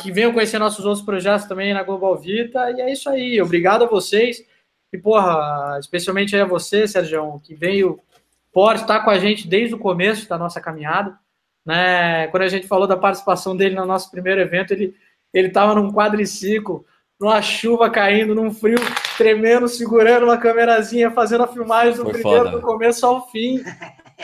Speaker 2: que venham conhecer nossos outros projetos também na Global Vita, e é isso aí, obrigado a vocês, e porra, especialmente a você, Sérgio, que veio, pode estar com a gente desde o começo da nossa caminhada, né, quando a gente falou da participação dele no nosso primeiro evento, ele ele estava num quadriciclo, numa chuva caindo, num frio tremendo, segurando uma câmerazinha, fazendo a filmagem do Foi primeiro foda. do começo ao fim.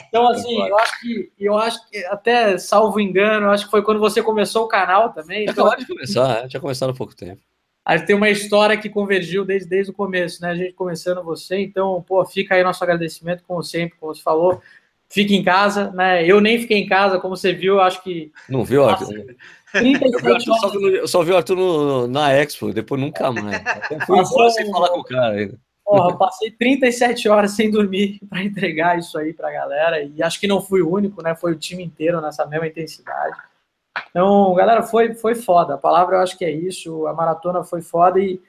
Speaker 2: Então, assim, eu acho que, eu acho que, até salvo engano, eu acho que foi quando você começou o canal também.
Speaker 1: Então, Acabou de começar, é, tinha começado há pouco tempo.
Speaker 2: Aí tem uma história que convergiu desde, desde o começo, né? A gente começando você, então, pô, fica aí nosso agradecimento, como sempre, como você falou. Fique em casa, né? Eu nem fiquei em casa, como você viu, acho que.
Speaker 1: Não viu, Arthur? 37 horas. Eu só vi o Arthur no, na Expo, depois nunca mais. *laughs* fui embora sem falar com o cara ainda.
Speaker 2: Porra, passei 37 horas sem dormir *laughs* para entregar isso aí para a galera e acho que não fui o único, né? Foi o time inteiro nessa mesma intensidade. Então, galera, foi, foi foda. A palavra eu acho que é isso. A maratona foi foda e,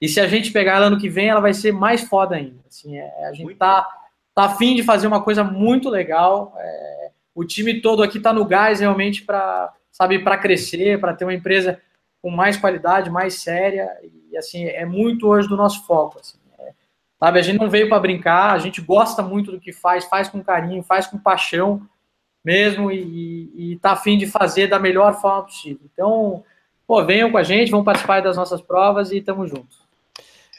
Speaker 2: e se a gente pegar ela ano que vem, ela vai ser mais foda ainda. Assim, é, a gente muito tá, tá afim de fazer uma coisa muito legal. É, o time todo aqui tá no gás realmente para sabe, para crescer, para ter uma empresa com mais qualidade, mais séria, e assim, é muito hoje do nosso foco, assim, sabe, a gente não veio para brincar, a gente gosta muito do que faz, faz com carinho, faz com paixão mesmo, e, e tá afim de fazer da melhor forma possível, então, pô, venham com a gente, vão participar das nossas provas e tamo junto.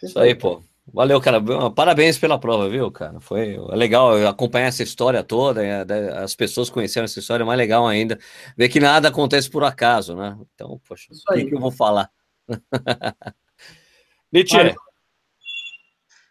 Speaker 1: Isso aí, pô. Valeu, cara. Parabéns pela prova, viu, cara? Foi legal acompanhar essa história toda, é, as pessoas conheceram essa história, é mais legal ainda. Ver que nada acontece por acaso, né? Então, poxa, o que, que, eu vou falar? *laughs*
Speaker 3: Nietzsche.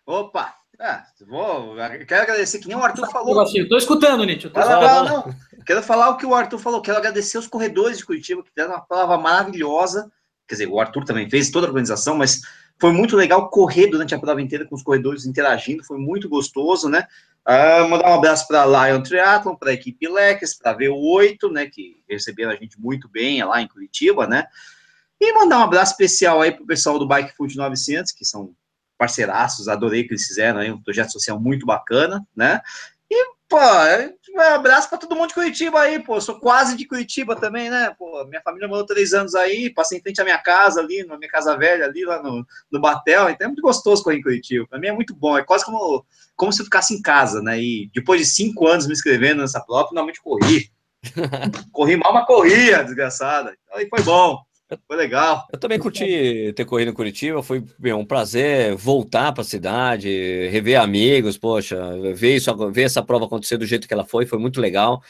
Speaker 3: Opa! Ah, vou, quero agradecer, que nem o Arthur falou.
Speaker 2: Estou escutando, Nietzsche. Tô
Speaker 3: não, não. Quero falar o que o Arthur falou. Quero agradecer os corredores de Curitiba, que fizeram uma prova maravilhosa. Quer dizer, o Arthur também fez toda a organização, mas foi muito legal correr durante a prova inteira com os corredores interagindo, foi muito gostoso, né? Uh, mandar um abraço para a Lion Triathlon, para a equipe Lex, para a V8, né, que receberam a gente muito bem lá em Curitiba, né? E mandar um abraço especial aí para o pessoal do Bike Food 900, que são parceiraços, adorei que eles fizeram aí, um projeto social muito bacana, né? E, pô, um abraço para todo mundo de Curitiba aí, pô. Sou quase de Curitiba também, né? Pô, minha família morou três anos aí, passei em frente à minha casa ali, na minha casa velha ali, lá no, no Batel. Então é muito gostoso correr em Curitiba. Para mim é muito bom. É quase como, como se eu ficasse em casa, né? E depois de cinco anos me inscrevendo nessa prova, finalmente corri. *laughs* corri mal, mas corria, desgraçada. Então, aí foi bom. Foi legal.
Speaker 1: Eu também curti ter corrido em Curitiba, foi um prazer voltar para a cidade, rever amigos, poxa, ver, isso, ver essa prova acontecer do jeito que ela foi, foi muito legal.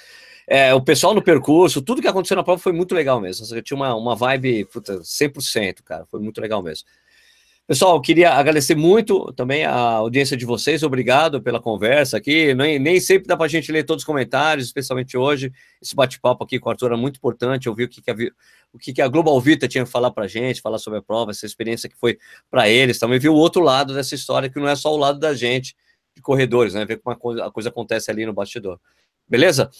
Speaker 1: É, o pessoal no percurso, tudo que aconteceu na prova foi muito legal mesmo. Eu tinha uma, uma vibe puta, 100%, cara, foi muito legal mesmo. Pessoal, queria agradecer muito também a audiência de vocês, obrigado pela conversa aqui. Nem, nem sempre dá para a gente ler todos os comentários, especialmente hoje. Esse bate-papo aqui com o Arthur é muito importante. Ouvir o que, que, a, o que, que a Global Vita tinha que falar para a gente, falar sobre a prova, essa experiência que foi para eles. Também viu o outro lado dessa história, que não é só o lado da gente, de corredores, né? Ver como a coisa, a coisa acontece ali no bastidor. Beleza?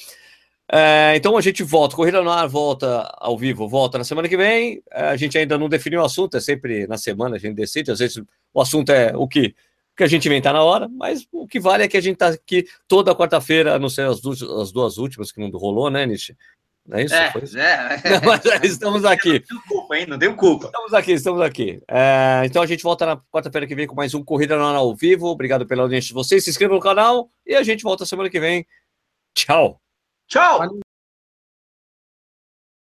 Speaker 1: É, então a gente volta, Corrida no Ar volta ao vivo, volta na semana que vem. É, a gente ainda não definiu o assunto, é sempre na semana a gente decide. Às vezes o assunto é o que, que a gente inventar na hora, mas o que vale é que a gente está aqui toda quarta-feira, a não ser as duas, as duas últimas que não rolou, né, Nishi?
Speaker 3: Não é isso? É,
Speaker 1: isso? é. *laughs* Não, mas estamos aqui.
Speaker 3: Não tenho culpa, hein? Não tenho culpa.
Speaker 1: Estamos aqui, estamos aqui. É, então a gente volta na quarta-feira que vem com mais um Corrida no Ar ao vivo. Obrigado pela audiência de vocês. Se inscreva no canal e a gente volta semana que vem. Tchau.
Speaker 3: Tchau!